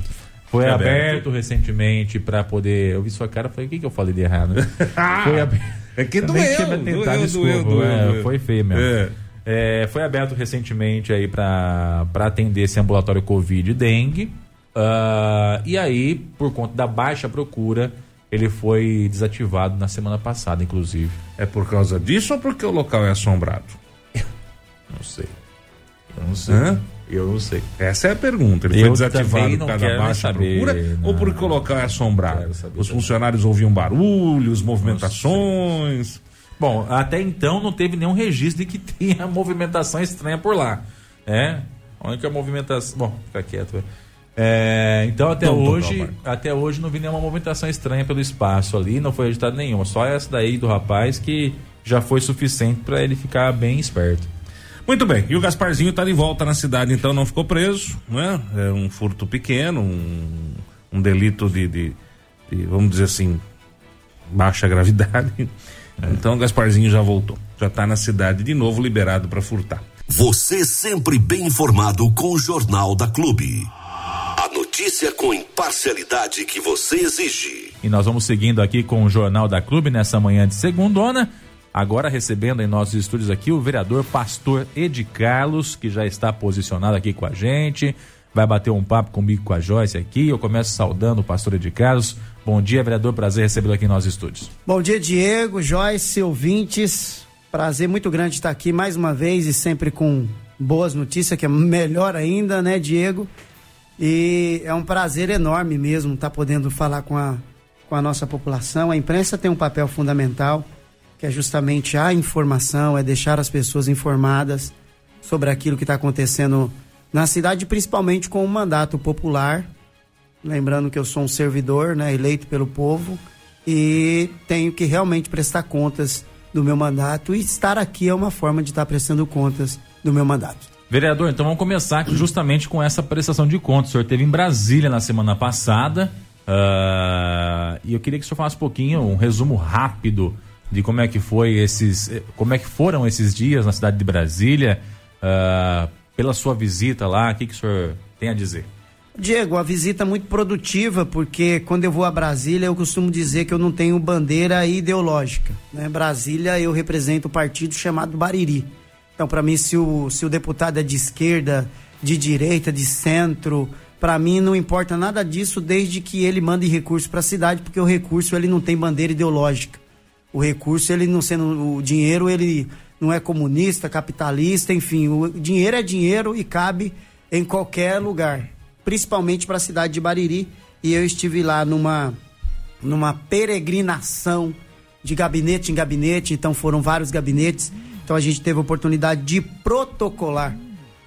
Foi aberto, aberto recentemente para poder. Eu vi sua cara, falei, o que, que eu falei de errado? foi aberto. É que doeu, doeu, doeu, desculpa, doeu, doeu, é, Foi feio mesmo. É. É, foi aberto recentemente aí para atender esse ambulatório Covid e dengue. Uh, e aí, por conta da baixa procura, ele foi desativado na semana passada, inclusive. É por causa disso ou porque o local é assombrado? não sei. Eu não sei. Hã? Eu não sei. Essa é a pergunta. Ele eu foi desativado por causa da baixa procura não, ou porque o local é assombrado? Os funcionários também. ouviam barulhos, movimentações. Bom, até então não teve nenhum registro de que tinha movimentação estranha por lá. É? A única movimentação. Bom, fica quieto. É, então até hoje, até hoje não vi nenhuma movimentação estranha pelo espaço ali, não foi agitado nenhuma. Só essa daí do rapaz que já foi suficiente para ele ficar bem esperto. Muito bem, e o Gasparzinho está de volta na cidade, então não ficou preso, né? É um furto pequeno, um, um delito de, de, de, vamos dizer assim, baixa gravidade. É. Então o Gasparzinho já voltou, já está na cidade de novo, liberado para furtar. Você sempre bem informado com o Jornal da Clube. A notícia com imparcialidade que você exige. E nós vamos seguindo aqui com o Jornal da Clube nessa manhã de segundona. Agora recebendo em nossos estúdios aqui o vereador Pastor Ed Carlos, que já está posicionado aqui com a gente. Vai bater um papo comigo com a Joyce aqui. Eu começo saudando o pastor Ed Carlos. Bom dia, vereador. Prazer recebê-lo aqui em nossos estúdios. Bom dia, Diego, Joyce, ouvintes. Prazer muito grande estar aqui mais uma vez e sempre com boas notícias, que é melhor ainda, né, Diego? E é um prazer enorme mesmo estar podendo falar com a, com a nossa população. A imprensa tem um papel fundamental que é justamente a informação, é deixar as pessoas informadas sobre aquilo que está acontecendo na cidade, principalmente com o mandato popular. Lembrando que eu sou um servidor, né, eleito pelo povo, e tenho que realmente prestar contas do meu mandato, e estar aqui é uma forma de estar prestando contas do meu mandato. Vereador, então vamos começar justamente com essa prestação de contas. O senhor esteve em Brasília na semana passada. Uh, e eu queria que o senhor falasse um pouquinho, um resumo rápido de como é que foi esses, como é que foram esses dias na cidade de Brasília, uh, pela sua visita lá, o que, que o senhor tem a dizer? Diego, a visita é muito produtiva, porque quando eu vou a Brasília, eu costumo dizer que eu não tenho bandeira ideológica. Né? Brasília, eu represento o partido chamado Bariri. Então, para mim, se o, se o deputado é de esquerda, de direita, de centro, para mim não importa nada disso, desde que ele mande recurso para a cidade, porque o recurso ele não tem bandeira ideológica o recurso, ele não sendo o dinheiro, ele não é comunista, capitalista, enfim, o dinheiro é dinheiro e cabe em qualquer lugar, principalmente para a cidade de Bariri. E eu estive lá numa numa peregrinação de gabinete em gabinete, então foram vários gabinetes. Então a gente teve a oportunidade de protocolar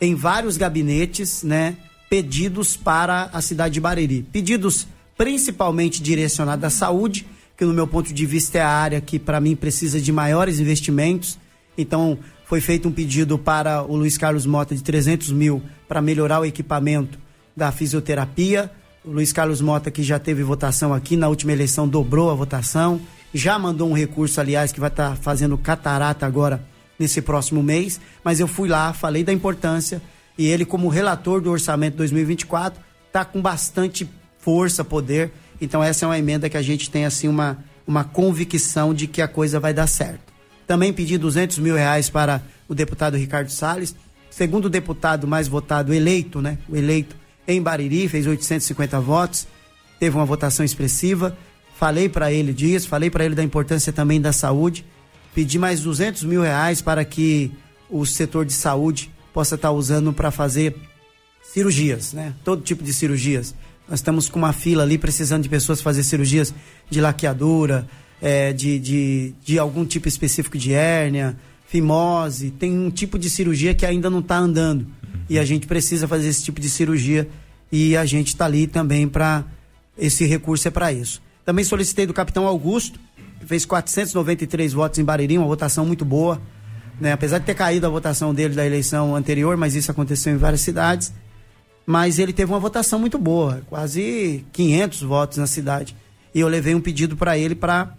em vários gabinetes, né, pedidos para a cidade de Bariri. Pedidos principalmente direcionados à saúde, que no meu ponto de vista é a área que para mim precisa de maiores investimentos. Então foi feito um pedido para o Luiz Carlos Mota de 300 mil para melhorar o equipamento da fisioterapia. O Luiz Carlos Mota, que já teve votação aqui, na última eleição dobrou a votação, já mandou um recurso, aliás, que vai estar tá fazendo catarata agora nesse próximo mês. Mas eu fui lá, falei da importância e ele, como relator do orçamento 2024, está com bastante força, poder então essa é uma emenda que a gente tem assim uma, uma convicção de que a coisa vai dar certo. Também pedi 200 mil reais para o deputado Ricardo Salles, segundo deputado mais votado eleito, né? O eleito em Bariri, fez 850 votos, teve uma votação expressiva. Falei para ele disso, falei para ele da importância também da saúde. Pedi mais 200 mil reais para que o setor de saúde possa estar usando para fazer cirurgias, né? Todo tipo de cirurgias nós estamos com uma fila ali precisando de pessoas fazer cirurgias de laqueadura, é, de, de, de algum tipo específico de hérnia, fimose. Tem um tipo de cirurgia que ainda não está andando. E a gente precisa fazer esse tipo de cirurgia. E a gente está ali também para. Esse recurso é para isso. Também solicitei do capitão Augusto, que fez 493 votos em Bariri, uma votação muito boa. Né? Apesar de ter caído a votação dele da eleição anterior, mas isso aconteceu em várias cidades mas ele teve uma votação muito boa, quase 500 votos na cidade. E eu levei um pedido para ele para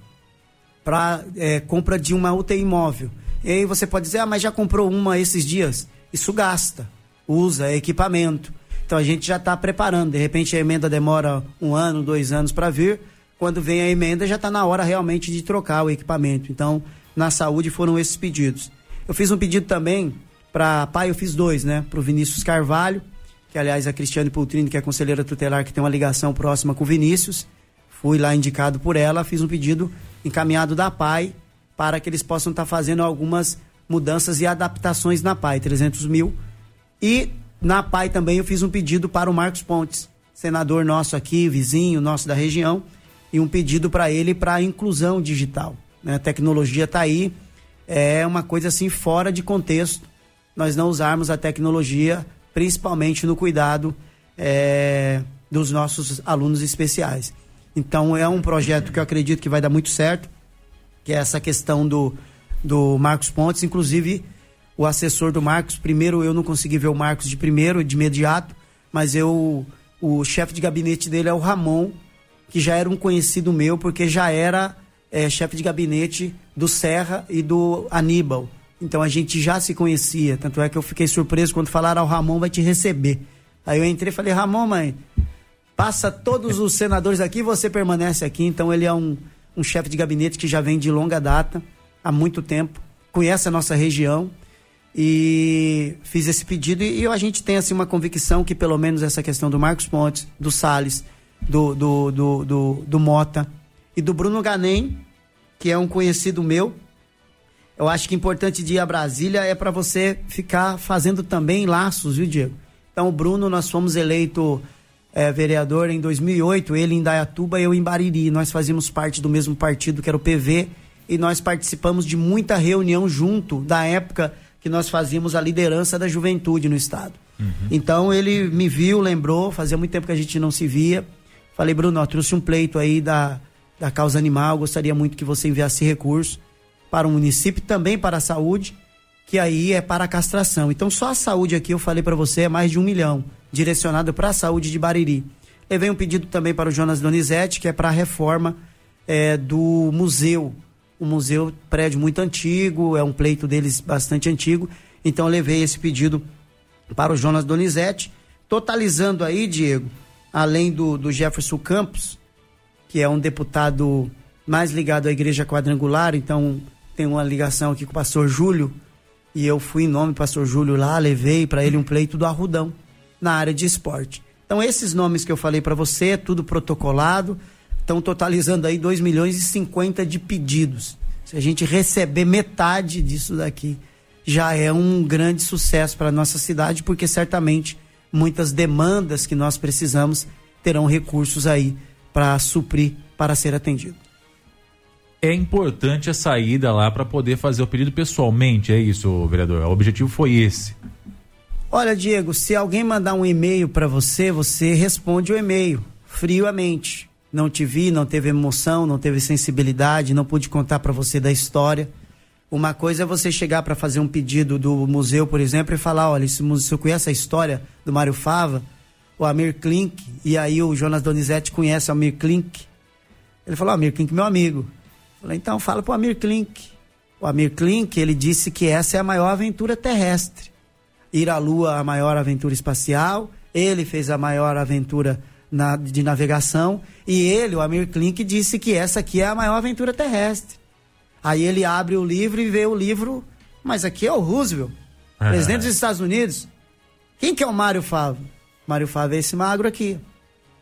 para é, compra de uma UTI móvel. E aí você pode dizer, ah, mas já comprou uma esses dias? Isso gasta, usa, é equipamento. Então a gente já está preparando. De repente a emenda demora um ano, dois anos para vir. Quando vem a emenda já está na hora realmente de trocar o equipamento. Então na saúde foram esses pedidos. Eu fiz um pedido também Para pai eu fiz dois, né? Para o Vinícius Carvalho, que aliás a Cristiane Pultrini, que é conselheira tutelar, que tem uma ligação próxima com o Vinícius. Fui lá indicado por ela, fiz um pedido encaminhado da PAI para que eles possam estar tá fazendo algumas mudanças e adaptações na PAI, 300 mil. E na PAI também eu fiz um pedido para o Marcos Pontes, senador nosso aqui, vizinho nosso da região, e um pedido para ele para inclusão digital. Né? A tecnologia está aí, é uma coisa assim fora de contexto nós não usarmos a tecnologia, principalmente no cuidado é, dos nossos alunos especiais. Então é um projeto que eu acredito que vai dar muito certo, que é essa questão do, do Marcos Pontes, inclusive o assessor do Marcos, primeiro eu não consegui ver o Marcos de primeiro, de imediato, mas eu o chefe de gabinete dele é o Ramon, que já era um conhecido meu, porque já era é, chefe de gabinete do Serra e do Aníbal. Então a gente já se conhecia. Tanto é que eu fiquei surpreso quando falaram: ah, o Ramon vai te receber. Aí eu entrei e falei: Ramon, mãe, passa todos os senadores aqui você permanece aqui. Então ele é um, um chefe de gabinete que já vem de longa data, há muito tempo, conhece a nossa região e fiz esse pedido. E, e a gente tem assim uma convicção que pelo menos essa questão do Marcos Pontes, do Salles, do, do, do, do, do Mota e do Bruno Ganem, que é um conhecido meu, eu acho que importante de ir a Brasília é para você ficar fazendo também laços, viu, Diego? Então, o Bruno, nós fomos eleito é, vereador em 2008, ele em Dayatuba, eu em Bariri. Nós fazíamos parte do mesmo partido, que era o PV, e nós participamos de muita reunião junto, da época que nós fazíamos a liderança da juventude no estado. Uhum. Então, ele me viu, lembrou, fazia muito tempo que a gente não se via. Falei, Bruno, ó, trouxe um pleito aí da, da causa animal, gostaria muito que você enviasse recurso para o município, também para a saúde, que aí é para a castração. Então, só a saúde aqui, eu falei para você, é mais de um milhão, direcionado para a saúde de Bariri. Levei um pedido também para o Jonas Donizete, que é para a reforma é, do museu. O museu, prédio muito antigo, é um pleito deles bastante antigo. Então, levei esse pedido para o Jonas Donizete, totalizando aí, Diego, além do, do Jefferson Campos, que é um deputado mais ligado à igreja quadrangular, então tem uma ligação aqui com o pastor Júlio, e eu fui em nome do pastor Júlio lá, levei para ele um pleito do Arrudão, na área de esporte. Então, esses nomes que eu falei para você, tudo protocolado, estão totalizando aí 2 milhões e 50 de pedidos. Se a gente receber metade disso daqui, já é um grande sucesso para nossa cidade, porque certamente muitas demandas que nós precisamos terão recursos aí para suprir, para ser atendido é importante a saída lá para poder fazer o pedido pessoalmente, é isso, vereador? O objetivo foi esse. Olha, Diego, se alguém mandar um e-mail para você, você responde o e-mail, friamente. Não te vi, não teve emoção, não teve sensibilidade, não pude contar para você da história. Uma coisa é você chegar para fazer um pedido do museu, por exemplo, e falar: olha, esse museu conhece a história do Mário Fava, o Amir Klink, e aí o Jonas Donizete conhece o Amir Klink. Ele falou: Amir Klink, meu amigo. Falei, então fala pro Amir Klink. O Amir Klink, ele disse que essa é a maior aventura terrestre. Ir à Lua, a maior aventura espacial. Ele fez a maior aventura na, de navegação. E ele, o Amir Klink, disse que essa aqui é a maior aventura terrestre. Aí ele abre o livro e vê o livro, mas aqui é o Roosevelt, é. presidente dos Estados Unidos. Quem que é o Mário Favo? Mário Favo é esse magro aqui.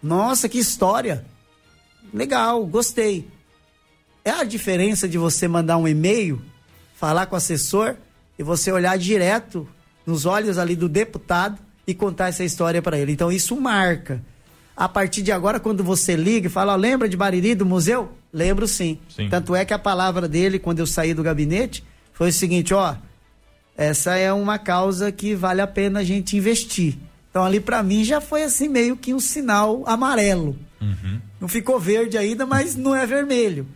Nossa, que história! Legal, gostei. É a diferença de você mandar um e-mail, falar com o assessor e você olhar direto nos olhos ali do deputado e contar essa história para ele. Então isso marca. A partir de agora, quando você liga e fala, ó, lembra de Bariri do museu? Lembro sim. sim. Tanto é que a palavra dele, quando eu saí do gabinete, foi o seguinte, ó, essa é uma causa que vale a pena a gente investir. Então ali para mim já foi assim meio que um sinal amarelo. Uhum. Não ficou verde ainda, mas não é vermelho.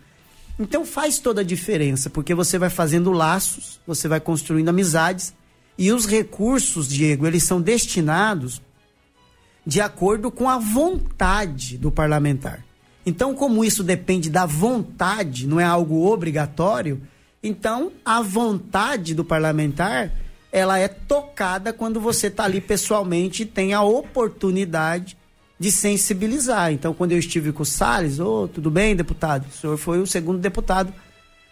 Então faz toda a diferença, porque você vai fazendo laços, você vai construindo amizades e os recursos, Diego, eles são destinados de acordo com a vontade do parlamentar. Então, como isso depende da vontade, não é algo obrigatório, então a vontade do parlamentar ela é tocada quando você está ali pessoalmente e tem a oportunidade de sensibilizar. Então, quando eu estive com o Salles, ô, oh, tudo bem, deputado? O senhor foi o segundo deputado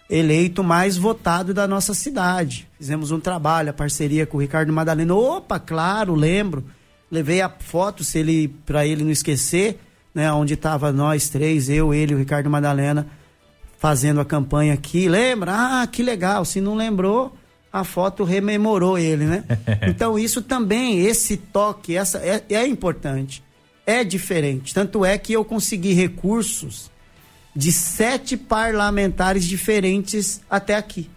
eleito mais votado da nossa cidade. Fizemos um trabalho, a parceria com o Ricardo Madalena. Opa, claro, lembro. Levei a foto se ele para ele não esquecer, né, onde estava nós três, eu, ele, o Ricardo Madalena, fazendo a campanha aqui. Lembra? Ah, que legal. Se não lembrou, a foto rememorou ele, né? então isso também, esse toque, essa é, é importante. É diferente. Tanto é que eu consegui recursos de sete parlamentares diferentes até aqui.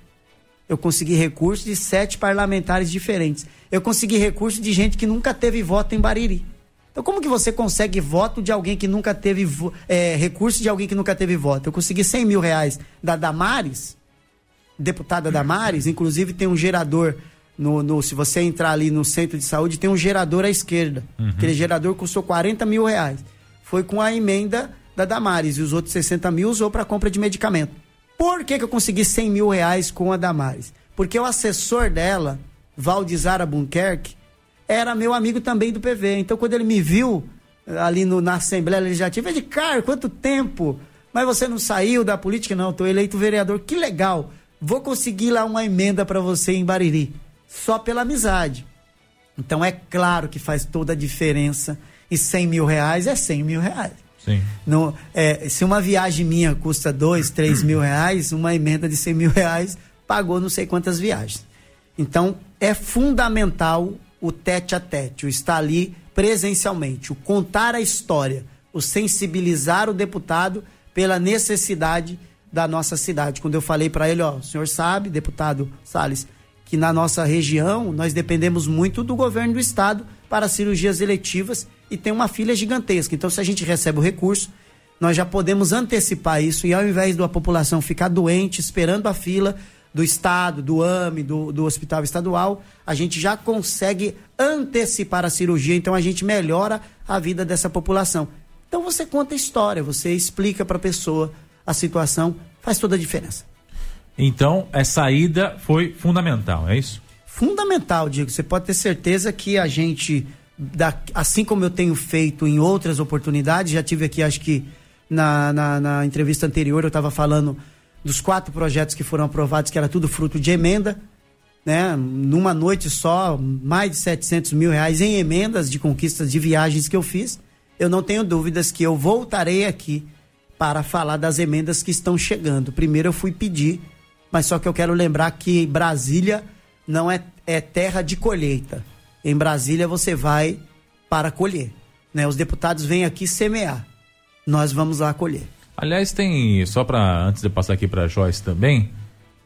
Eu consegui recursos de sete parlamentares diferentes. Eu consegui recursos de gente que nunca teve voto em Bariri. Então, como que você consegue voto de alguém que nunca teve é, recurso de alguém que nunca teve voto? Eu consegui 100 mil reais da Damares, deputada Damares, inclusive tem um gerador. No, no, se você entrar ali no centro de saúde, tem um gerador à esquerda. Uhum. Aquele gerador custou 40 mil reais. Foi com a emenda da Damares e os outros 60 mil usou para compra de medicamento. Por que, que eu consegui 100 mil reais com a Damares? Porque o assessor dela, Valdizara Bunkerque, era meu amigo também do PV. Então, quando ele me viu eh, ali no, na Assembleia Legislativa, ele disse, cara, quanto tempo? Mas você não saiu da política? Não, estou eleito vereador. Que legal. Vou conseguir lá uma emenda para você em Bariri. Só pela amizade. Então, é claro que faz toda a diferença. E 100 mil reais é 100 mil reais. Sim. No, é, se uma viagem minha custa dois, três mil reais, uma emenda de 100 mil reais pagou não sei quantas viagens. Então, é fundamental o tete a tete, o estar ali presencialmente, o contar a história, o sensibilizar o deputado pela necessidade da nossa cidade. Quando eu falei para ele, ó, o senhor sabe, deputado Sales, que na nossa região nós dependemos muito do governo do estado para cirurgias eletivas e tem uma filha gigantesca. Então, se a gente recebe o recurso, nós já podemos antecipar isso e ao invés da população ficar doente, esperando a fila do Estado, do AME, do, do Hospital Estadual, a gente já consegue antecipar a cirurgia, então a gente melhora a vida dessa população. Então você conta a história, você explica para a pessoa a situação, faz toda a diferença. Então, essa ida foi fundamental, é isso? Fundamental, Diego. Você pode ter certeza que a gente assim como eu tenho feito em outras oportunidades, já tive aqui, acho que na, na, na entrevista anterior, eu estava falando dos quatro projetos que foram aprovados, que era tudo fruto de emenda, né? Numa noite só, mais de 700 mil reais em emendas de conquistas de viagens que eu fiz. Eu não tenho dúvidas que eu voltarei aqui para falar das emendas que estão chegando. Primeiro eu fui pedir, mas só que eu quero lembrar que Brasília não é, é terra de colheita em Brasília você vai para colher. Né? Os deputados vêm aqui semear. Nós vamos lá colher. Aliás, tem, só para antes de passar aqui para Joyce também,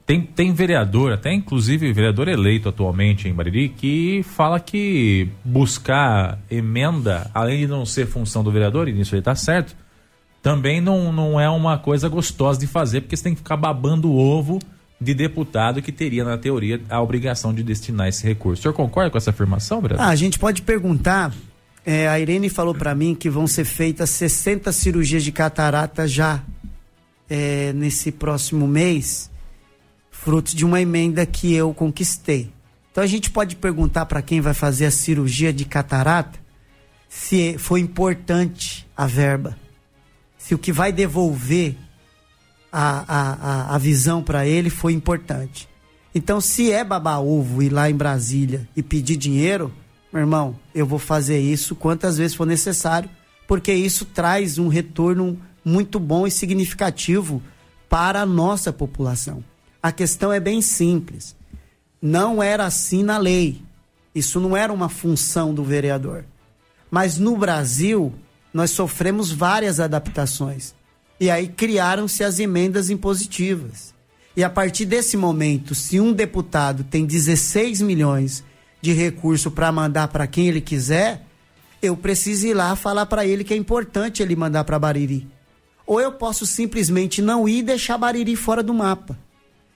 tem, tem vereador, até inclusive vereador eleito atualmente em Bariri, que fala que buscar emenda, além de não ser função do vereador, e nisso ele está certo, também não, não é uma coisa gostosa de fazer, porque você tem que ficar babando o ovo de deputado que teria, na teoria, a obrigação de destinar esse recurso. O senhor concorda com essa afirmação, Breno? Ah, a gente pode perguntar. É, a Irene falou para mim que vão ser feitas 60 cirurgias de catarata já é, nesse próximo mês, fruto de uma emenda que eu conquistei. Então a gente pode perguntar para quem vai fazer a cirurgia de catarata se foi importante a verba, se o que vai devolver a, a, a visão para ele foi importante. Então, se é babar ovo ir lá em Brasília e pedir dinheiro, meu irmão, eu vou fazer isso quantas vezes for necessário, porque isso traz um retorno muito bom e significativo para a nossa população. A questão é bem simples. Não era assim na lei. Isso não era uma função do vereador. Mas no Brasil, nós sofremos várias adaptações. E aí criaram-se as emendas impositivas. E a partir desse momento, se um deputado tem 16 milhões de recurso para mandar para quem ele quiser, eu preciso ir lá falar para ele que é importante ele mandar para Bariri. Ou eu posso simplesmente não ir e deixar Bariri fora do mapa.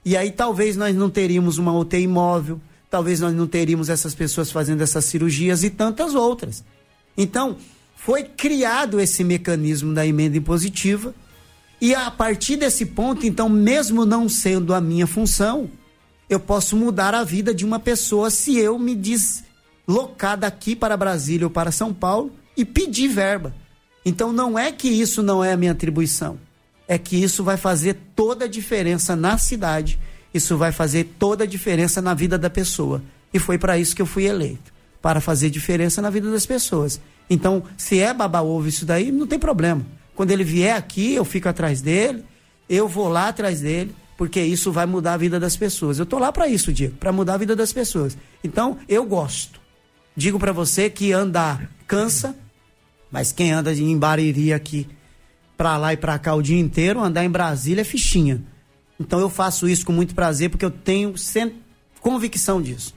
E aí talvez nós não teríamos uma UTI imóvel, talvez nós não teríamos essas pessoas fazendo essas cirurgias e tantas outras. Então, foi criado esse mecanismo da emenda impositiva e a partir desse ponto, então, mesmo não sendo a minha função, eu posso mudar a vida de uma pessoa se eu me deslocar daqui para Brasília ou para São Paulo e pedir verba. Então não é que isso não é a minha atribuição. é que isso vai fazer toda a diferença na cidade, isso vai fazer toda a diferença na vida da pessoa. E foi para isso que eu fui eleito para fazer diferença na vida das pessoas. Então, se é baba-ovo isso daí, não tem problema. Quando ele vier aqui, eu fico atrás dele, eu vou lá atrás dele, porque isso vai mudar a vida das pessoas. Eu tô lá para isso, Diego, para mudar a vida das pessoas. Então, eu gosto. Digo para você que andar cansa, mas quem anda em Bariri aqui, para lá e para cá o dia inteiro, andar em Brasília é fichinha. Então eu faço isso com muito prazer porque eu tenho convicção disso.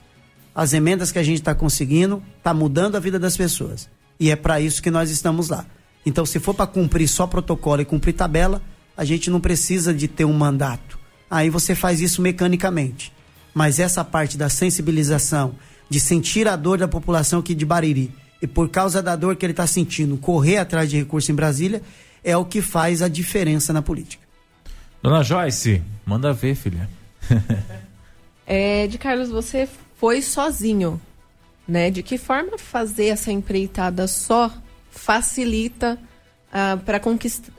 As emendas que a gente está conseguindo tá mudando a vida das pessoas. E é para isso que nós estamos lá. Então, se for para cumprir só protocolo e cumprir tabela, a gente não precisa de ter um mandato. Aí você faz isso mecanicamente. Mas essa parte da sensibilização, de sentir a dor da população aqui de Bariri, e por causa da dor que ele está sentindo, correr atrás de recurso em Brasília, é o que faz a diferença na política. Dona Joyce, manda ver, filha. é, de Carlos, você foi sozinho, né? De que forma fazer essa empreitada só facilita uh, para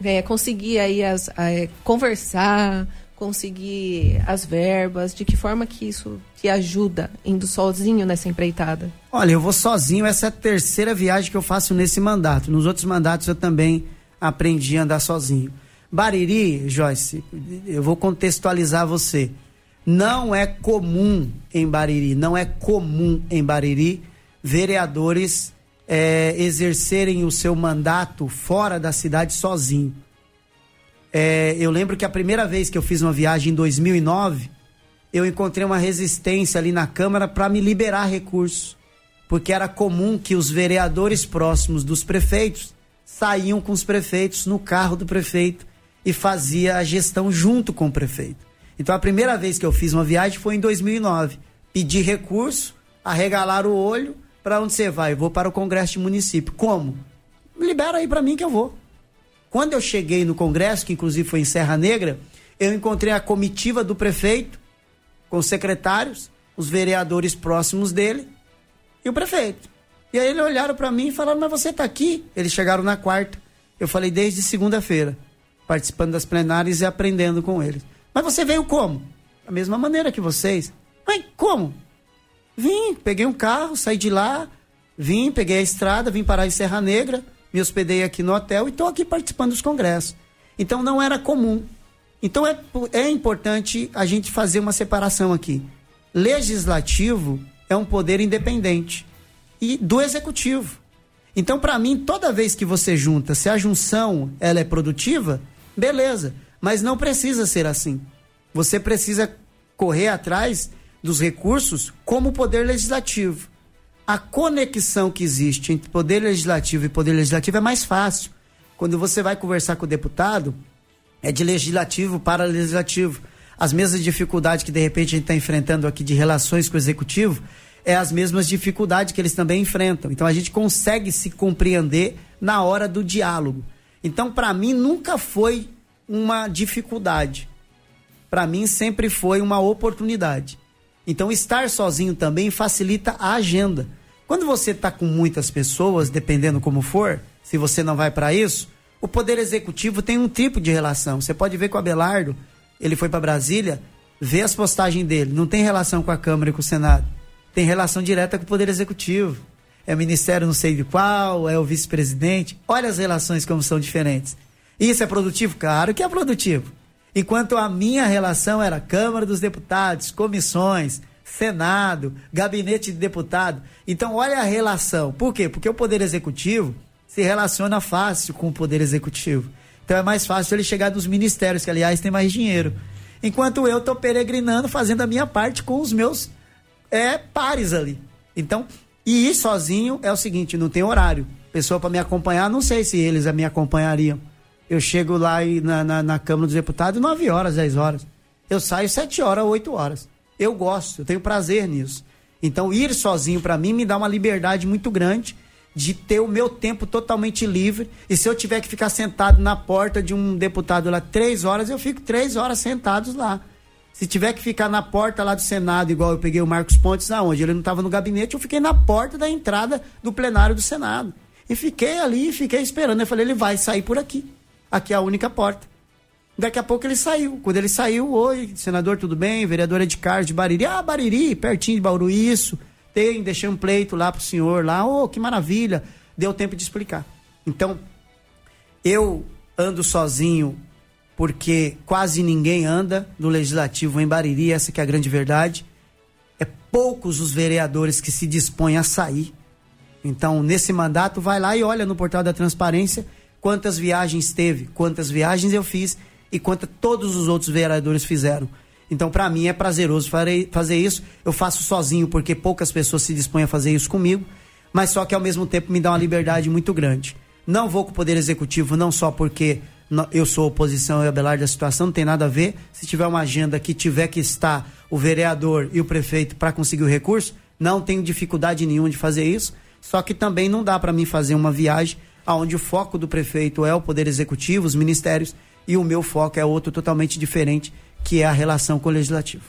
é, conseguir aí as, uh, conversar, conseguir as verbas? De que forma que isso te ajuda indo sozinho nessa empreitada? Olha, eu vou sozinho. Essa é a terceira viagem que eu faço nesse mandato. Nos outros mandatos eu também aprendi a andar sozinho. Bariri, Joyce, eu vou contextualizar você. Não é comum em Bariri, não é comum em Bariri vereadores é, exercerem o seu mandato fora da cidade sozinho. É, eu lembro que a primeira vez que eu fiz uma viagem em 2009, eu encontrei uma resistência ali na Câmara para me liberar recursos, porque era comum que os vereadores próximos dos prefeitos saíam com os prefeitos no carro do prefeito e fazia a gestão junto com o prefeito. Então a primeira vez que eu fiz uma viagem foi em 2009. Pedi recurso, arregalaram o olho, para onde você vai? Eu vou para o Congresso de Município. Como? Libera aí para mim que eu vou. Quando eu cheguei no Congresso, que inclusive foi em Serra Negra, eu encontrei a comitiva do prefeito, com os secretários, os vereadores próximos dele e o prefeito. E aí eles olharam para mim e falaram: Mas você está aqui? Eles chegaram na quarta. Eu falei: Desde segunda-feira, participando das plenárias e aprendendo com eles. Mas você veio como? Da mesma maneira que vocês. Mas como? Vim, peguei um carro, saí de lá, vim, peguei a estrada, vim parar em Serra Negra, me hospedei aqui no hotel e estou aqui participando dos congressos. Então não era comum. Então é, é importante a gente fazer uma separação aqui. Legislativo é um poder independente e do executivo. Então, para mim, toda vez que você junta, se a junção ela é produtiva, beleza. Mas não precisa ser assim. Você precisa correr atrás dos recursos como poder legislativo. A conexão que existe entre poder legislativo e poder legislativo é mais fácil. Quando você vai conversar com o deputado, é de legislativo para legislativo. As mesmas dificuldades que de repente a gente está enfrentando aqui de relações com o executivo, é as mesmas dificuldades que eles também enfrentam. Então a gente consegue se compreender na hora do diálogo. Então, para mim, nunca foi uma dificuldade. Para mim, sempre foi uma oportunidade. Então, estar sozinho também facilita a agenda. Quando você está com muitas pessoas, dependendo como for, se você não vai para isso, o Poder Executivo tem um tipo de relação. Você pode ver com o Abelardo, ele foi para Brasília, vê as postagens dele, não tem relação com a Câmara e com o Senado. Tem relação direta com o Poder Executivo. É o ministério não sei de qual, é o vice-presidente. Olha as relações como são diferentes. Isso é produtivo? Claro que é produtivo. Enquanto a minha relação era Câmara dos Deputados, comissões, Senado, gabinete de deputado. Então, olha a relação. Por quê? Porque o Poder Executivo se relaciona fácil com o Poder Executivo. Então, é mais fácil ele chegar nos ministérios, que, aliás, tem mais dinheiro. Enquanto eu estou peregrinando, fazendo a minha parte com os meus é, pares ali. Então, e ir sozinho é o seguinte: não tem horário. Pessoa para me acompanhar, não sei se eles me acompanhariam. Eu chego lá e na, na, na, Câmara dos Deputados 9 horas, 10 horas. Eu saio 7 horas, 8 horas. Eu gosto, eu tenho prazer nisso. Então, ir sozinho para mim me dá uma liberdade muito grande de ter o meu tempo totalmente livre. E se eu tiver que ficar sentado na porta de um deputado lá três horas, eu fico três horas sentados lá. Se tiver que ficar na porta lá do Senado, igual eu peguei o Marcos Pontes, aonde ele não estava no gabinete, eu fiquei na porta da entrada do plenário do Senado. E fiquei ali, fiquei esperando. Eu falei, ele vai sair por aqui. Aqui é a única porta. Daqui a pouco ele saiu. Quando ele saiu, oi, senador, tudo bem? Vereadora de Carlos de Bariri. Ah, Bariri, pertinho de Bauru, isso. Tem, deixei um pleito lá pro senhor lá. Oh, que maravilha. Deu tempo de explicar. Então, eu ando sozinho porque quase ninguém anda no legislativo em Bariri, essa que é a grande verdade. É poucos os vereadores que se dispõem a sair. Então, nesse mandato, vai lá e olha no portal da transparência quantas viagens teve, quantas viagens eu fiz e quantas todos os outros vereadores fizeram. Então, para mim, é prazeroso fazer isso. Eu faço sozinho porque poucas pessoas se dispõem a fazer isso comigo, mas só que ao mesmo tempo me dá uma liberdade muito grande. Não vou com o Poder Executivo, não só porque eu sou oposição e Abelardo da situação, não tem nada a ver. Se tiver uma agenda que tiver que estar o vereador e o prefeito para conseguir o recurso, não tenho dificuldade nenhuma de fazer isso. Só que também não dá para mim fazer uma viagem onde o foco do prefeito é o Poder Executivo, os ministérios, e o meu foco é outro totalmente diferente, que é a relação com o Legislativo.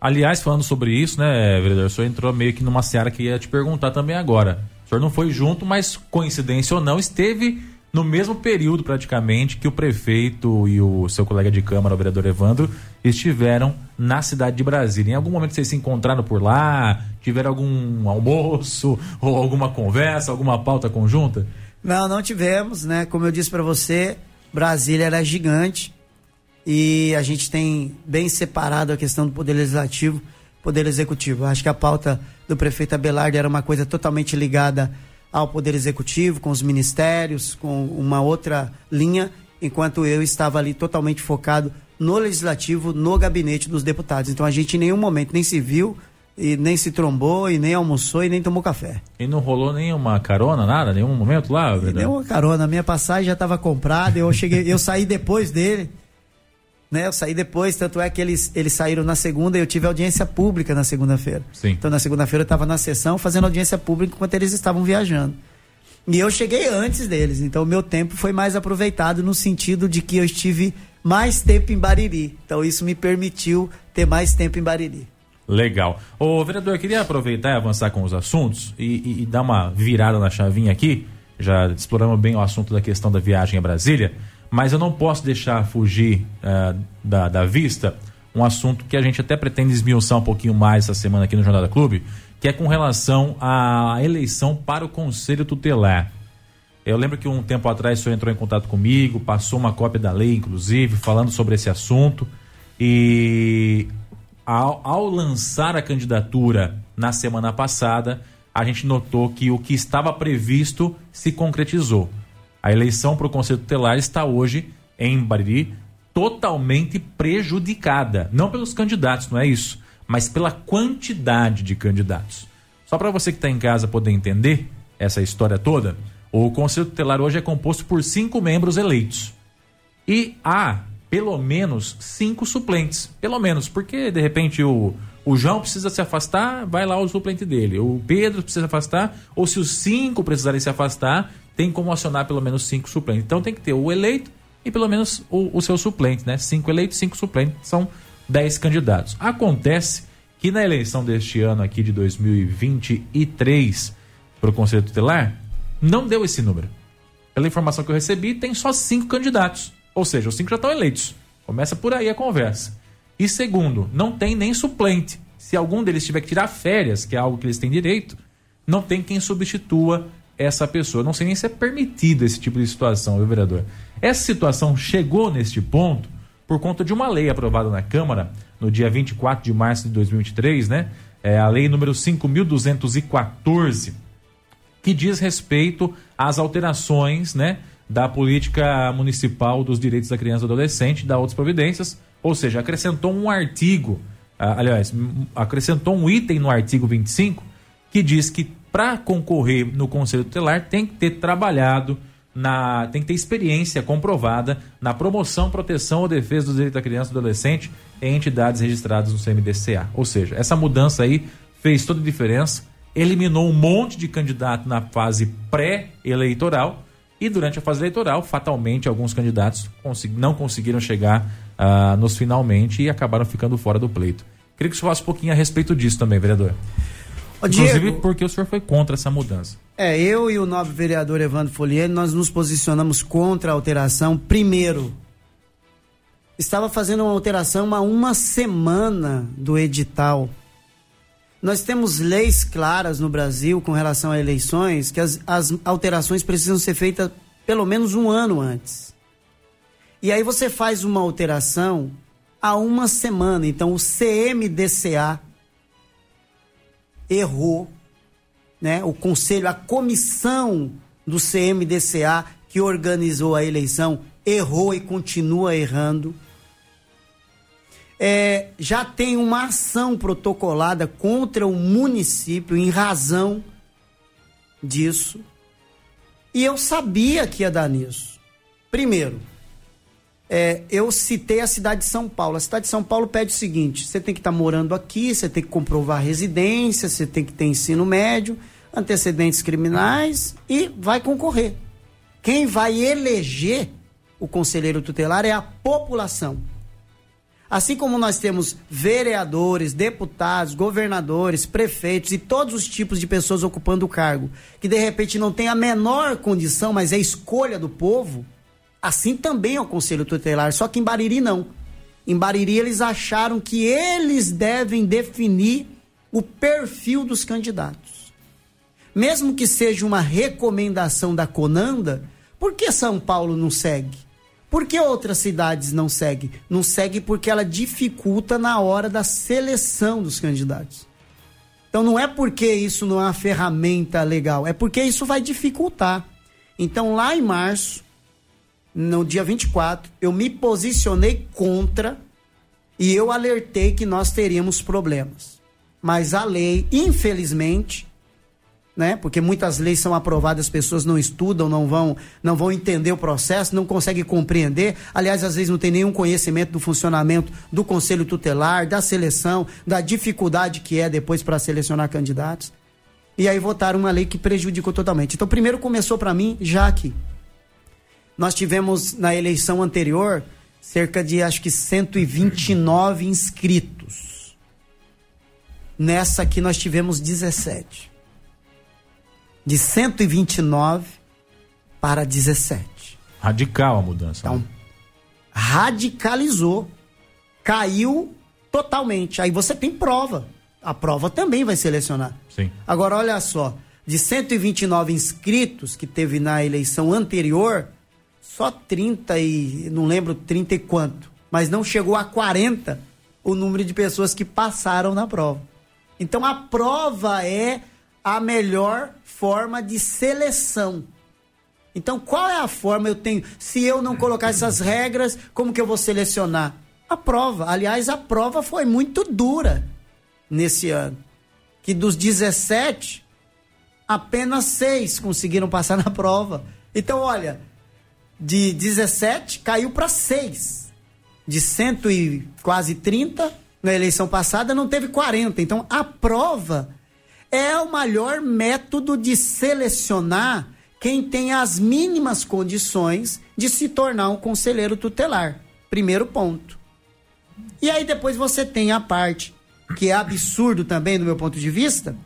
Aliás, falando sobre isso, né, vereador, o senhor entrou meio que numa seara que ia te perguntar também agora. O senhor não foi junto, mas coincidência ou não, esteve no mesmo período praticamente que o prefeito e o seu colega de Câmara, o vereador Evandro, estiveram na cidade de Brasília. Em algum momento vocês se encontraram por lá? Tiveram algum almoço ou alguma conversa, alguma pauta conjunta? Não, não tivemos, né? Como eu disse para você, Brasília era gigante e a gente tem bem separado a questão do poder legislativo, poder executivo. Acho que a pauta do prefeito Abelardo era uma coisa totalmente ligada ao Poder Executivo, com os ministérios, com uma outra linha, enquanto eu estava ali totalmente focado no Legislativo, no gabinete dos deputados. Então a gente em nenhum momento nem se viu, e nem se trombou, e nem almoçou, e nem tomou café. E não rolou nenhuma carona, nada, nenhum momento lá? Nenhuma carona, minha passagem já estava comprada, eu cheguei, eu saí depois dele né? Eu saí depois, tanto é que eles, eles saíram na segunda e eu tive audiência pública na segunda-feira. Então na segunda-feira eu estava na sessão fazendo audiência pública enquanto eles estavam viajando. E eu cheguei antes deles, então o meu tempo foi mais aproveitado no sentido de que eu estive mais tempo em Bariri. Então isso me permitiu ter mais tempo em Bariri. Legal. Ô, vereador, queria aproveitar e avançar com os assuntos e, e, e dar uma virada na chavinha aqui. Já exploramos bem o assunto da questão da viagem a Brasília mas eu não posso deixar fugir uh, da, da vista um assunto que a gente até pretende esmiuçar um pouquinho mais essa semana aqui no Jornal da Clube, que é com relação à eleição para o Conselho Tutelar. Eu lembro que um tempo atrás o senhor entrou em contato comigo, passou uma cópia da lei, inclusive, falando sobre esse assunto. E ao, ao lançar a candidatura na semana passada, a gente notou que o que estava previsto se concretizou. A eleição para o Conselho Tutelar está hoje em Bariri totalmente prejudicada. Não pelos candidatos, não é isso, mas pela quantidade de candidatos. Só para você que está em casa poder entender essa história toda, o Conselho Tutelar hoje é composto por cinco membros eleitos. E há pelo menos cinco suplentes. Pelo menos, porque de repente o, o João precisa se afastar, vai lá o suplente dele. O Pedro precisa se afastar, ou se os cinco precisarem se afastar, tem como acionar pelo menos cinco suplentes. Então tem que ter o eleito e pelo menos o, o seu suplente, né? Cinco eleitos, cinco suplentes, são dez candidatos. Acontece que na eleição deste ano aqui de 2023 para o Conselho Tutelar, não deu esse número. Pela informação que eu recebi, tem só cinco candidatos. Ou seja, os cinco já estão eleitos. Começa por aí a conversa. E segundo, não tem nem suplente. Se algum deles tiver que tirar férias, que é algo que eles têm direito, não tem quem substitua essa pessoa. Não sei nem se é permitido esse tipo de situação, viu, vereador? Essa situação chegou neste ponto por conta de uma lei aprovada na Câmara no dia 24 de março de 2023, né? É a lei número 5214, que diz respeito às alterações, né, da política municipal dos direitos da criança e do adolescente, da outras providências, ou seja, acrescentou um artigo, ah, aliás, acrescentou um item no artigo 25 que diz que para concorrer no Conselho Tutelar tem que ter trabalhado na, tem que ter experiência comprovada na promoção, proteção ou defesa dos direitos da criança e do adolescente em entidades registradas no CMDCA. Ou seja, essa mudança aí fez toda a diferença, eliminou um monte de candidato na fase pré-eleitoral e durante a fase eleitoral, fatalmente, alguns candidatos não conseguiram chegar uh, nos finalmente e acabaram ficando fora do pleito. Queria que você falasse um pouquinho a respeito disso também, vereador. Ô, Inclusive Diego, porque o senhor foi contra essa mudança. É, eu e o nobre vereador Evandro Folieri, nós nos posicionamos contra a alteração, primeiro, estava fazendo uma alteração há uma semana do edital. Nós temos leis claras no Brasil com relação a eleições que as, as alterações precisam ser feitas pelo menos um ano antes. E aí você faz uma alteração há uma semana. Então o CMDCA errou, né? O conselho, a comissão do CMDCA que organizou a eleição errou e continua errando. É, já tem uma ação protocolada contra o município em razão disso. E eu sabia que ia dar nisso. Primeiro, é, eu citei a cidade de São Paulo. A cidade de São Paulo pede o seguinte: você tem que estar tá morando aqui, você tem que comprovar residência, você tem que ter ensino médio, antecedentes criminais e vai concorrer. Quem vai eleger o conselheiro tutelar é a população. Assim como nós temos vereadores, deputados, governadores, prefeitos e todos os tipos de pessoas ocupando o cargo, que de repente não tem a menor condição, mas é escolha do povo, assim também é o conselho tutelar, só que em Bariri não. Em Bariri eles acharam que eles devem definir o perfil dos candidatos. Mesmo que seja uma recomendação da Conanda, por que São Paulo não segue? Por que outras cidades não seguem? Não segue porque ela dificulta na hora da seleção dos candidatos. Então não é porque isso não é uma ferramenta legal, é porque isso vai dificultar. Então lá em março, no dia 24, eu me posicionei contra e eu alertei que nós teríamos problemas. Mas a lei, infelizmente, né? Porque muitas leis são aprovadas, as pessoas não estudam, não vão, não vão entender o processo, não conseguem compreender. Aliás, às vezes não tem nenhum conhecimento do funcionamento do conselho tutelar, da seleção, da dificuldade que é depois para selecionar candidatos. E aí votaram uma lei que prejudicou totalmente. Então, primeiro começou para mim já aqui. Nós tivemos na eleição anterior cerca de acho que 129 inscritos. Nessa aqui nós tivemos 17 de 129 para 17. Radical a mudança. Então, né? radicalizou, caiu totalmente. Aí você tem prova. A prova também vai selecionar. Sim. Agora, olha só: de 129 inscritos que teve na eleição anterior, só 30 e. não lembro 30 e quanto. Mas não chegou a 40 o número de pessoas que passaram na prova. Então a prova é a melhor forma de seleção. Então, qual é a forma eu tenho? Se eu não colocar essas regras, como que eu vou selecionar? A prova. Aliás, a prova foi muito dura nesse ano. Que dos 17, apenas seis conseguiram passar na prova. Então, olha, de 17 caiu para 6. De cento e quase 30, na eleição passada não teve 40. Então, a prova é o melhor método de selecionar quem tem as mínimas condições de se tornar um conselheiro tutelar. Primeiro ponto. E aí depois você tem a parte que é absurdo também do meu ponto de vista,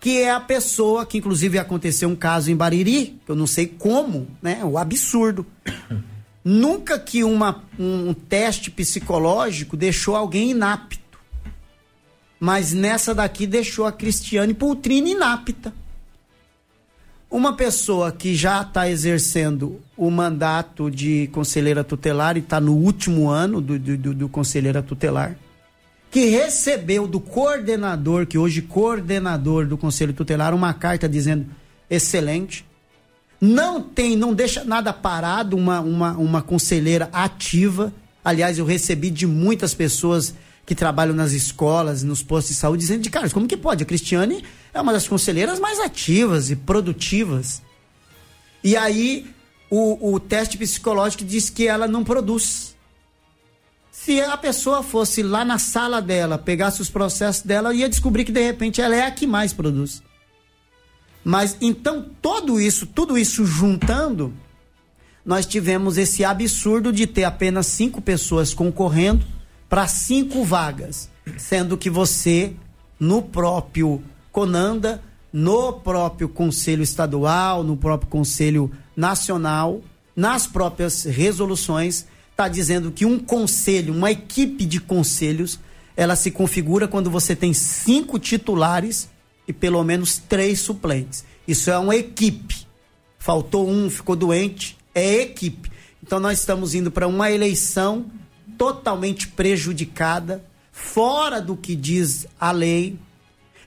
que é a pessoa que inclusive aconteceu um caso em Bariri, eu não sei como, né? O absurdo. Nunca que uma, um teste psicológico deixou alguém inapto mas nessa daqui deixou a Cristiane Pultrini inapta. Uma pessoa que já está exercendo o mandato de conselheira tutelar e está no último ano do, do, do conselheira tutelar, que recebeu do coordenador, que hoje coordenador do conselho tutelar, uma carta dizendo excelente. Não tem, não deixa nada parado uma, uma, uma conselheira ativa. Aliás, eu recebi de muitas pessoas que trabalham nas escolas, nos postos de saúde, dizendo de cara, como que pode? A Cristiane é uma das conselheiras mais ativas e produtivas. E aí o, o teste psicológico diz que ela não produz. Se a pessoa fosse lá na sala dela, pegasse os processos dela, ia descobrir que de repente ela é a que mais produz. Mas então todo isso, tudo isso juntando, nós tivemos esse absurdo de ter apenas cinco pessoas concorrendo para cinco vagas, sendo que você, no próprio Conanda, no próprio Conselho Estadual, no próprio Conselho Nacional, nas próprias resoluções, está dizendo que um conselho, uma equipe de conselhos, ela se configura quando você tem cinco titulares e pelo menos três suplentes. Isso é uma equipe. Faltou um, ficou doente, é equipe. Então nós estamos indo para uma eleição totalmente prejudicada, fora do que diz a lei.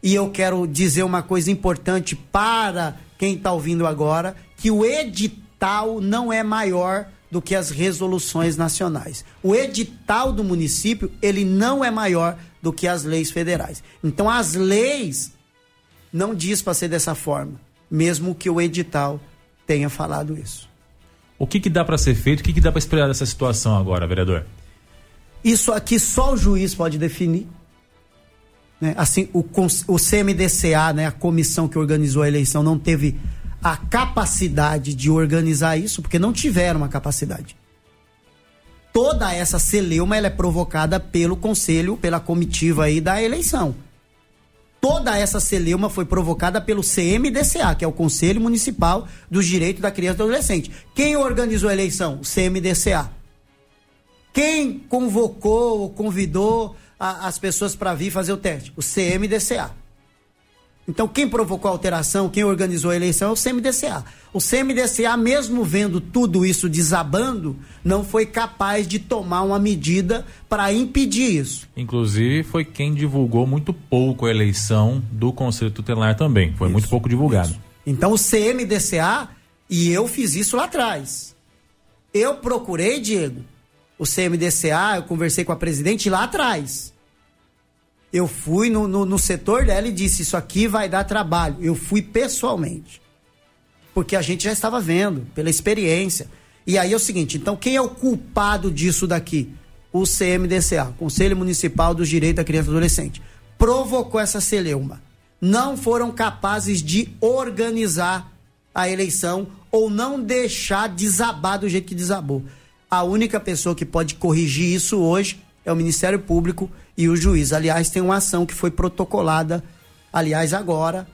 E eu quero dizer uma coisa importante para quem está ouvindo agora, que o edital não é maior do que as resoluções nacionais. O edital do município, ele não é maior do que as leis federais. Então as leis não diz para ser dessa forma, mesmo que o edital tenha falado isso. O que, que dá para ser feito? O que, que dá para esperar dessa situação agora, vereador? Isso aqui só o juiz pode definir. Né? Assim, o, o CMDCA, né, a comissão que organizou a eleição, não teve a capacidade de organizar isso, porque não tiveram a capacidade. Toda essa celeuma ela é provocada pelo conselho, pela comitiva aí da eleição. Toda essa celeuma foi provocada pelo CMDCA, que é o Conselho Municipal dos Direitos da Criança e do Adolescente. Quem organizou a eleição? O CMDCA. Quem convocou ou convidou a, as pessoas para vir fazer o teste? O CMDCA. Então, quem provocou a alteração, quem organizou a eleição é o CMDCA. O CMDCA, mesmo vendo tudo isso desabando, não foi capaz de tomar uma medida para impedir isso. Inclusive, foi quem divulgou muito pouco a eleição do Conselho Tutelar também. Foi isso, muito pouco divulgado. Isso. Então, o CMDCA, e eu fiz isso lá atrás. Eu procurei, Diego, o CMDCA, eu conversei com a presidente lá atrás eu fui no, no, no, setor dela e disse: Isso aqui vai dar trabalho. Eu fui pessoalmente. Porque a gente já estava vendo, pela experiência. E aí é o seguinte: então quem é o culpado disso daqui? O CMDCA, Conselho Municipal dos Direitos da Criança e do Adolescente. Provocou essa celeuma. Não foram capazes de organizar a eleição ou não deixar desabar do jeito que desabou. A única pessoa que pode corrigir isso hoje é o Ministério Público e o juiz. Aliás, tem uma ação que foi protocolada, aliás, agora,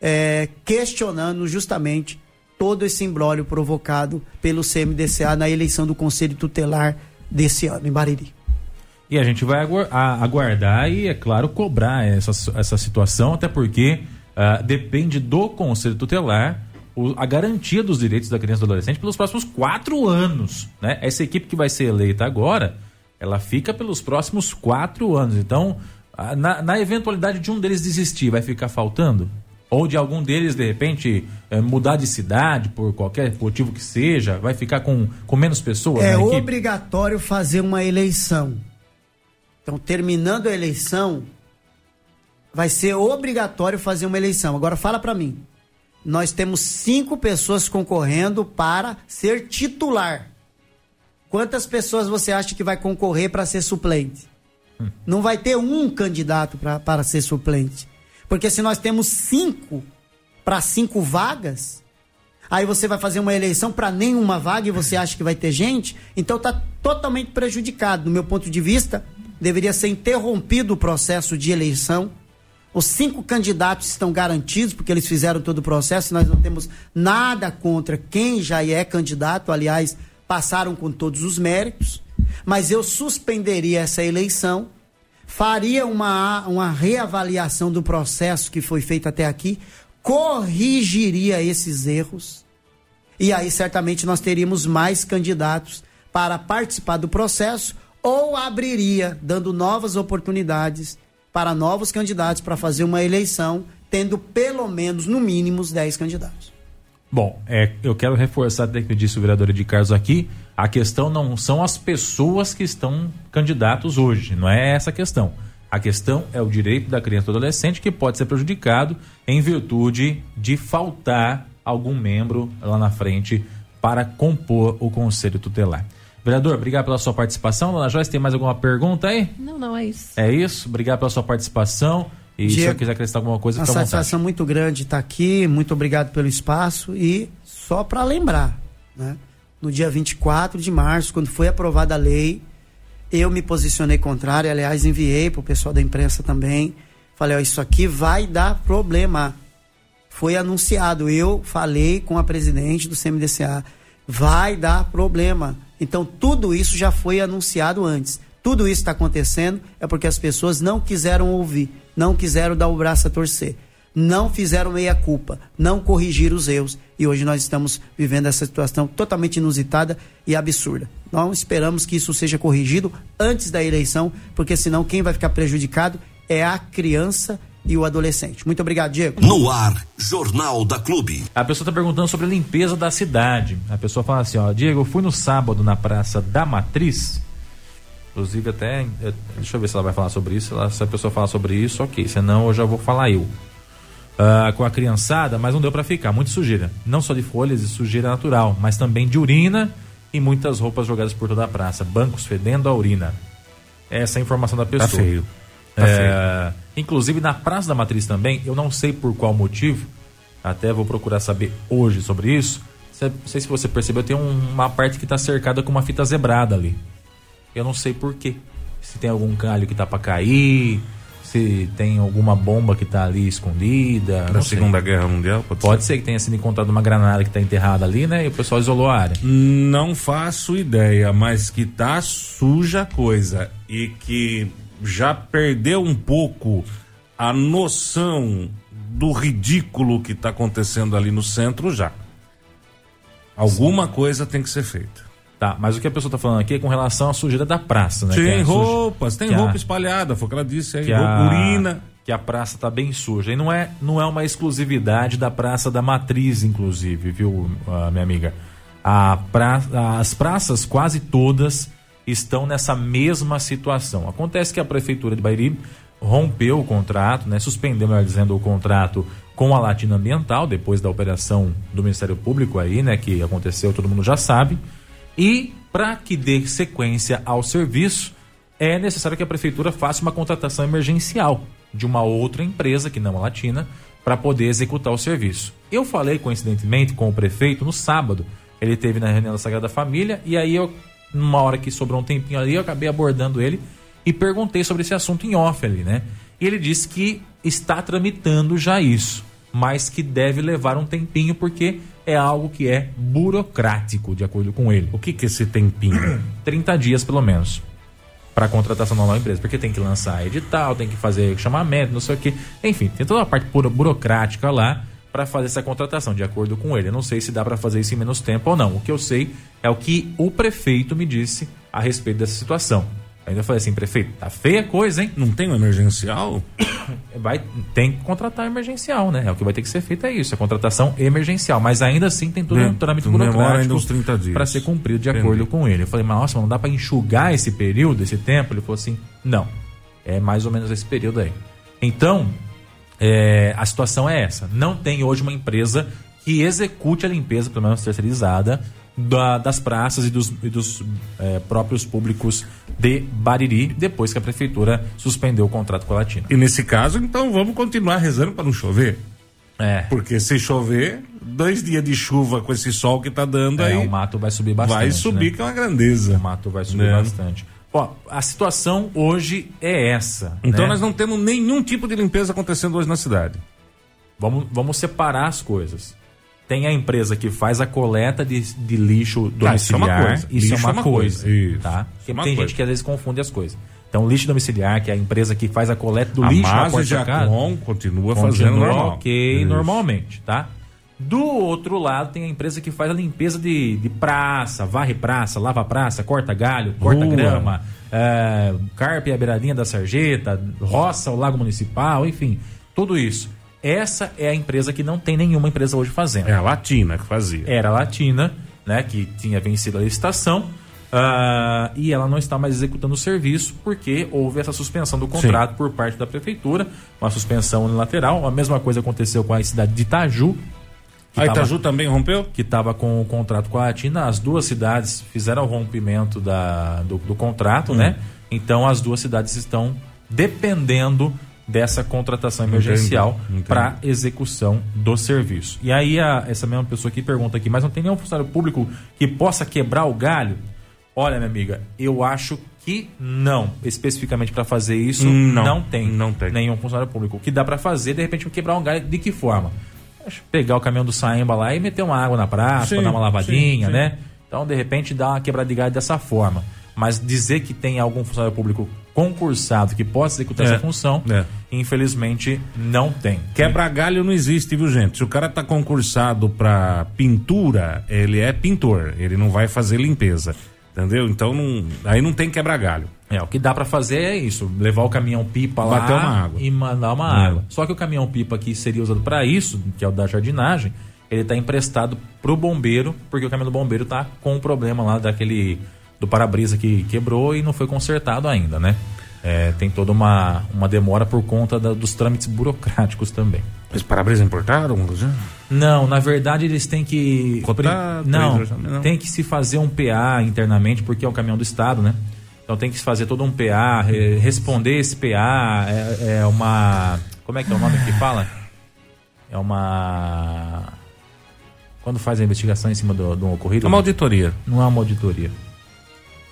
é, questionando justamente todo esse imbróglio provocado pelo CMDCA na eleição do Conselho Tutelar desse ano, em Bariri. E a gente vai aguardar e, é claro, cobrar essa, essa situação, até porque uh, depende do Conselho Tutelar o, a garantia dos direitos da criança e do adolescente pelos próximos quatro anos. Né? Essa equipe que vai ser eleita agora ela fica pelos próximos quatro anos. Então, na, na eventualidade de um deles desistir, vai ficar faltando? Ou de algum deles, de repente, é, mudar de cidade por qualquer motivo que seja, vai ficar com, com menos pessoas? É obrigatório fazer uma eleição. Então, terminando a eleição, vai ser obrigatório fazer uma eleição. Agora, fala para mim. Nós temos cinco pessoas concorrendo para ser titular. Quantas pessoas você acha que vai concorrer para ser suplente? Hum. Não vai ter um candidato para ser suplente. Porque se nós temos cinco para cinco vagas, aí você vai fazer uma eleição para nenhuma vaga e você acha que vai ter gente, então está totalmente prejudicado. Do meu ponto de vista, deveria ser interrompido o processo de eleição. Os cinco candidatos estão garantidos, porque eles fizeram todo o processo, nós não temos nada contra quem já é candidato, aliás, passaram com todos os méritos, mas eu suspenderia essa eleição, faria uma, uma reavaliação do processo que foi feito até aqui, corrigiria esses erros, e aí certamente nós teríamos mais candidatos para participar do processo ou abriria, dando novas oportunidades para novos candidatos para fazer uma eleição, tendo pelo menos, no mínimo, 10 candidatos. Bom, é, eu quero reforçar, até que disse o vereador de Carlos aqui, a questão não são as pessoas que estão candidatos hoje, não é essa a questão. A questão é o direito da criança do adolescente que pode ser prejudicado em virtude de faltar algum membro lá na frente para compor o conselho tutelar. Vereador, obrigado pela sua participação. Dona Joyce, tem mais alguma pergunta aí? Não, não, é isso. É isso, obrigado pela sua participação. E Diego, se eu quiser acrescentar alguma coisa, Uma satisfação muito grande estar aqui, muito obrigado pelo espaço e só para lembrar, né? No dia 24 de março, quando foi aprovada a lei, eu me posicionei contrário, aliás, enviei para o pessoal da imprensa também. Falei, ó, isso aqui vai dar problema. Foi anunciado, eu falei com a presidente do CMDCA, vai dar problema. Então, tudo isso já foi anunciado antes. Tudo isso está acontecendo é porque as pessoas não quiseram ouvir, não quiseram dar o braço a torcer, não fizeram meia-culpa, não corrigiram os erros. E hoje nós estamos vivendo essa situação totalmente inusitada e absurda. Nós esperamos que isso seja corrigido antes da eleição, porque senão quem vai ficar prejudicado é a criança e o adolescente. Muito obrigado, Diego. No ar, Jornal da Clube. A pessoa está perguntando sobre a limpeza da cidade. A pessoa fala assim, ó, Diego, eu fui no sábado na Praça da Matriz. Inclusive até, eh, deixa eu ver se ela vai falar sobre isso. Se a pessoa falar sobre isso, ok. Senão eu já vou falar eu. Uh, com a criançada, mas não deu para ficar. Muito sujeira. Não só de folhas e sujeira natural, mas também de urina e muitas roupas jogadas por toda a praça. Bancos fedendo a urina. Essa é a informação da pessoa. Tá feio. Tá é, inclusive na Praça da Matriz também, eu não sei por qual motivo, até vou procurar saber hoje sobre isso. Não sei se você percebeu, tem um, uma parte que está cercada com uma fita zebrada ali. Eu não sei por quê. Se tem algum galho que tá para cair, se tem alguma bomba que tá ali escondida. Da Segunda Guerra Mundial? Pode, pode ser. ser. que tenha sido encontrada uma granada que tá enterrada ali, né? E o pessoal isolou a área. Não faço ideia, mas que tá suja a coisa. E que já perdeu um pouco a noção do ridículo que está acontecendo ali no centro já. Alguma Sim. coisa tem que ser feita. Tá, mas o que a pessoa está falando aqui é com relação à sujeira da praça, né? Tem é roupas, suja... tem roupa a... espalhada, foi o que ela disse aí, que a... urina. Que a praça está bem suja. E não é, não é uma exclusividade da Praça da Matriz, inclusive, viu, uh, minha amiga? A pra... As praças, quase todas, estão nessa mesma situação. Acontece que a prefeitura de Bairi rompeu o contrato, né, suspendeu, melhor dizendo, o contrato com a Latina Ambiental depois da operação do Ministério Público aí, né, que aconteceu, todo mundo já sabe. E para que dê sequência ao serviço, é necessário que a prefeitura faça uma contratação emergencial de uma outra empresa que não a Latina para poder executar o serviço. Eu falei coincidentemente com o prefeito no sábado. Ele teve na reunião da Sagrada Família e aí eu numa hora que sobrou um tempinho ali, eu acabei abordando ele e perguntei sobre esse assunto em off ali, né? E ele disse que está tramitando já isso, mas que deve levar um tempinho porque é algo que é burocrático, de acordo com ele. O que que é esse tempinho? 30 dias pelo menos para contratação da nova empresa, porque tem que lançar edital, tem que fazer chamamento, não sei o que, enfim, tem toda a parte burocrática lá para fazer essa contratação, de acordo com ele. Eu não sei se dá para fazer isso em menos tempo ou não. O que eu sei é o que o prefeito me disse a respeito dessa situação. Ainda falei assim, prefeito, tá feia a coisa, hein? Não tem um emergencial? Vai, tem que contratar emergencial, né? É o que vai ter que ser feito é isso, a contratação emergencial. Mas ainda assim tem todo é, um trâmite burocrático para ser cumprido de Entendi. acordo com ele. Eu falei, mas nossa, não dá para enxugar esse período, esse tempo? Ele falou assim, não, é mais ou menos esse período aí. Então, é, a situação é essa. Não tem hoje uma empresa que execute a limpeza, pelo menos terceirizada, da, das praças e dos, e dos é, próprios públicos de Bariri, depois que a prefeitura suspendeu o contrato com a Latina. E nesse caso, então, vamos continuar rezando para não chover? É. Porque se chover, dois dias de chuva com esse sol que está dando é, aí. O mato vai subir bastante. Vai subir né? com é uma grandeza. O mato vai subir né? bastante. Ó, a situação hoje é essa. Então né? nós não temos nenhum tipo de limpeza acontecendo hoje na cidade. Vamos, vamos separar as coisas. Tem a empresa que faz a coleta de, de lixo domiciliar. Ah, isso é uma coisa. Isso é uma, é uma coisa, tá? Porque é tem coisa. gente que às vezes confunde as coisas. Então, lixo domiciliar, que é a empresa que faz a coleta do a lixo na porta casa, continua, continua fazendo normal. ok, isso. normalmente, tá? Do outro lado, tem a empresa que faz a limpeza de, de praça, varre praça, lava praça, corta galho, corta Rua. grama, é, carpe a beiradinha da sarjeta, roça o lago municipal, enfim, tudo isso. Essa é a empresa que não tem nenhuma empresa hoje fazendo. É a Latina que fazia. Era a Latina, né, que tinha vencido a licitação. Uh, e ela não está mais executando o serviço porque houve essa suspensão do contrato Sim. por parte da prefeitura, uma suspensão unilateral. A mesma coisa aconteceu com a cidade de Itaju, a Itaju também rompeu? Que estava com o contrato com a Latina. As duas cidades fizeram o rompimento da, do, do contrato, hum. né? Então as duas cidades estão dependendo dessa contratação emergencial para execução do serviço. E aí a, essa mesma pessoa aqui pergunta aqui, mas não tem nenhum funcionário público que possa quebrar o galho? Olha, minha amiga, eu acho que não. Especificamente para fazer isso, não, não, tem, não tem nenhum funcionário público. O que dá para fazer, de repente, quebrar um galho, de que forma? Pegar o caminhão do Saemba lá e meter uma água na praça, sim, dar uma lavadinha, sim, sim. né? Então, de repente, dá uma quebrada de galho dessa forma. Mas dizer que tem algum funcionário público concursado que possa executar É. essa função, É. infelizmente, não tem. Quebra galho não existe, viu, gente? Se o cara tá concursado pra pintura, ele é pintor, ele não vai fazer limpeza. Entendeu? Então não, aí não tem quebra galho. É, o que dá pra fazer é isso, levar o caminhão pipa lá Bater uma água. e mandar uma É. água. Só que o caminhão pipa que seria usado pra isso, que é o da jardinagem, ele tá emprestado pro bombeiro, porque o caminhão do bombeiro tá com um problema lá daquele do para-brisa que quebrou e não foi consertado ainda, né? É, tem toda uma, uma demora por conta da- dos trâmites burocráticos também. Esse para-brisa importaram? Não, na verdade eles têm que. Cotar, não, não. tem que se fazer um PA internamente, porque é o caminhão do Estado, né? Então tem que fazer todo um PA, re- responder esse PA, é, é uma. Como é que é o nome que fala? É uma. Quando faz a investigação em cima do, do ocorrido? É uma auditoria. Não é uma auditoria.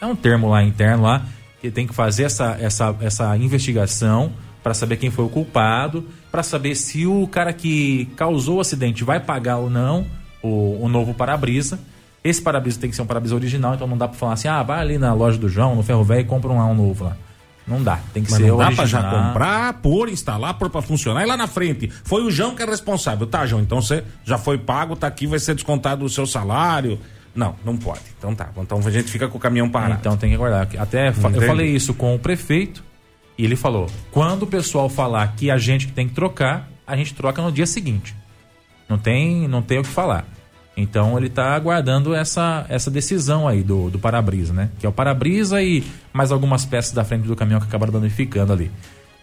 É um termo lá interno lá que tem que fazer essa, essa, essa investigação para saber quem foi o culpado, para saber se o cara que causou o acidente vai pagar ou não o, o novo para-brisa. Esse para-brisa tem que ser um para-brisa original, então não dá para falar assim: ah, vai ali na loja do João, no ferro velho e compra um, um novo lá. Não dá, tem que Mas ser não dá original. pra já comprar, pôr, instalar, pôr pra funcionar e lá na frente. Foi o João que é responsável. Tá, João, então você já foi pago, tá aqui, vai ser descontado o seu salário. Não, não pode. Então tá. Então a gente fica com o caminhão parado. Então tem que aguardar. Até fa- eu Entendi. falei isso com o prefeito e ele falou: quando o pessoal falar que a gente que tem que trocar, a gente troca no dia seguinte. Não tem, não tem o que falar. Então ele está aguardando essa, essa decisão aí do, do para-brisa, né? Que é o para-brisa e mais algumas peças da frente do caminhão que acabaram danificando ali.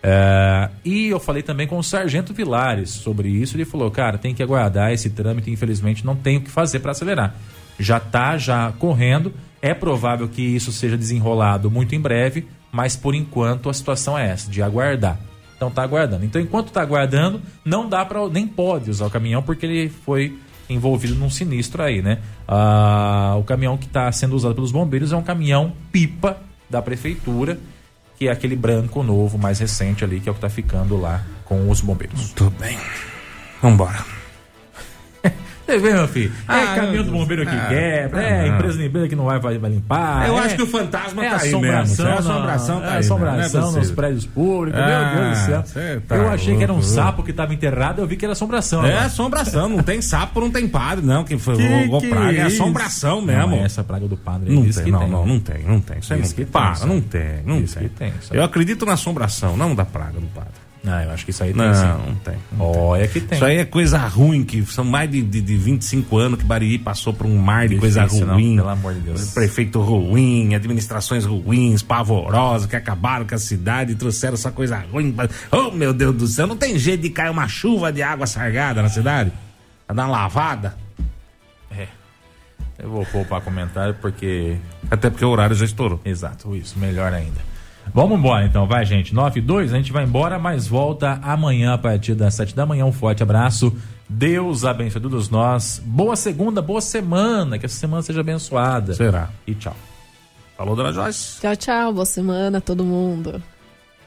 É, e eu falei também com o Sargento Vilares sobre isso. Ele falou, cara, tem que aguardar esse trâmite. Infelizmente, não tem o que fazer para acelerar. Já está já correndo. É provável que isso seja desenrolado muito em breve, mas por enquanto a situação é essa, de aguardar. Então tá aguardando. Então, enquanto tá aguardando, não dá para nem pode usar o caminhão porque ele foi envolvido num sinistro aí, né? Ah, o caminhão que está sendo usado pelos bombeiros é um caminhão pipa da prefeitura, que é aquele branco novo, mais recente ali, que é o que tá ficando lá com os bombeiros. Tudo bem. Vambora. Você vê, meu filho? É Ah, caminhão do bombeiro que ah, quebra, ah, é não. empresa de limpeza que não vai, vai, vai limpar. Eu é- acho que o fantasma é tá aí assombração, mesmo. É assombração tá é aí assombração mesmo, não é nos prédios públicos. Ah, meu Deus do céu. tá eu achei que era um louco, sapo que estava enterrado, eu vi que era assombração. É né? assombração, não tem sapo, não tem padre, não. Quem foi Que que praga é assombração mesmo. Não, é essa praga do padre. Não diz tem, não, tem. não, não tem, não tem. Isso aí não que tem. Para, não tem, não tem. Eu acredito na assombração, não da praga do padre. Ah, eu acho que isso aí tem Não, sim. não tem. Olha que tem. Isso aí é coisa ruim, que são mais de, de, de 25 anos que Bariri passou por um mar de coisa Difícil, não, ruim. pelo amor de Deus. Prefeito ruim, administrações ruins, pavorosas, que acabaram com a cidade e trouxeram essa coisa ruim. Oh, meu Deus do céu, não tem jeito de cair uma chuva de água sargada na cidade? Pra dar uma lavada? É. Eu vou poupar comentário porque. Até porque o horário já estourou. Exato, isso, melhor ainda. Vamos embora então, vai gente. 9 e 2, a gente vai embora, mas volta amanhã a partir das 7 da manhã. Um forte abraço. Deus abençoe todos nós. Boa segunda, boa semana. Que essa semana seja abençoada. Será? E tchau. Falou, dona Joyce? Tchau, tchau. Boa semana, todo mundo.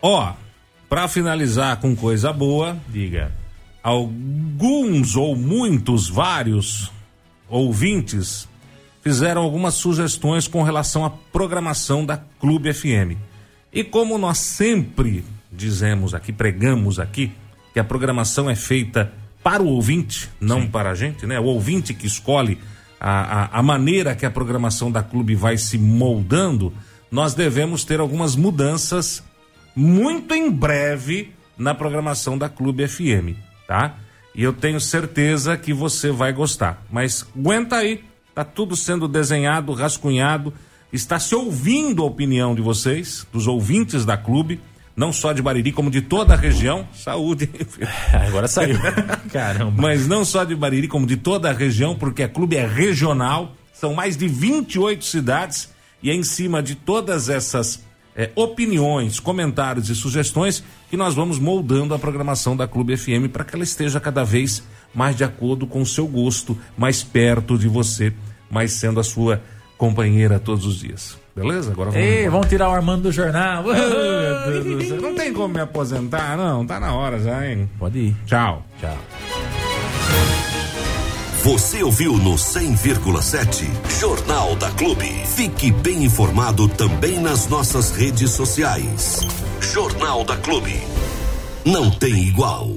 Ó, pra finalizar com coisa boa, Diga. alguns ou muitos, vários ouvintes fizeram algumas sugestões com relação à programação da Clube FM. E como nós sempre dizemos aqui, pregamos aqui, que a programação é feita para o ouvinte, não para a gente, né? O ouvinte que escolhe a, a, a maneira que a programação da Clube vai se moldando, nós devemos ter algumas mudanças muito em breve na programação da Clube FM, tá? E eu tenho certeza que você vai gostar. Mas aguenta aí, tá tudo sendo desenhado, rascunhado, está se ouvindo a opinião de vocês, dos ouvintes da Clube, não só de Bariri, como de toda a região. Saúde. Agora saiu. Caramba. Mas não só de Bariri, como de toda a região, porque a clube é regional, são mais de 28 cidades, e é em cima de todas essas eh, opiniões, comentários e sugestões que nós vamos moldando a programação da Clube FM para que ela esteja cada vez mais de acordo com o seu gosto, mais perto de você, mais sendo a sua companheira todos os dias. Beleza? Agora vamos. Ei, vamos tirar o Armando do jornal. Não tem como me aposentar, não. Tá na hora já, hein? Pode ir. Tchau. Tchau. Você ouviu no 100,7 Jornal da Clube. Fique bem informado também nas nossas redes sociais. Jornal da Clube. Não tem igual.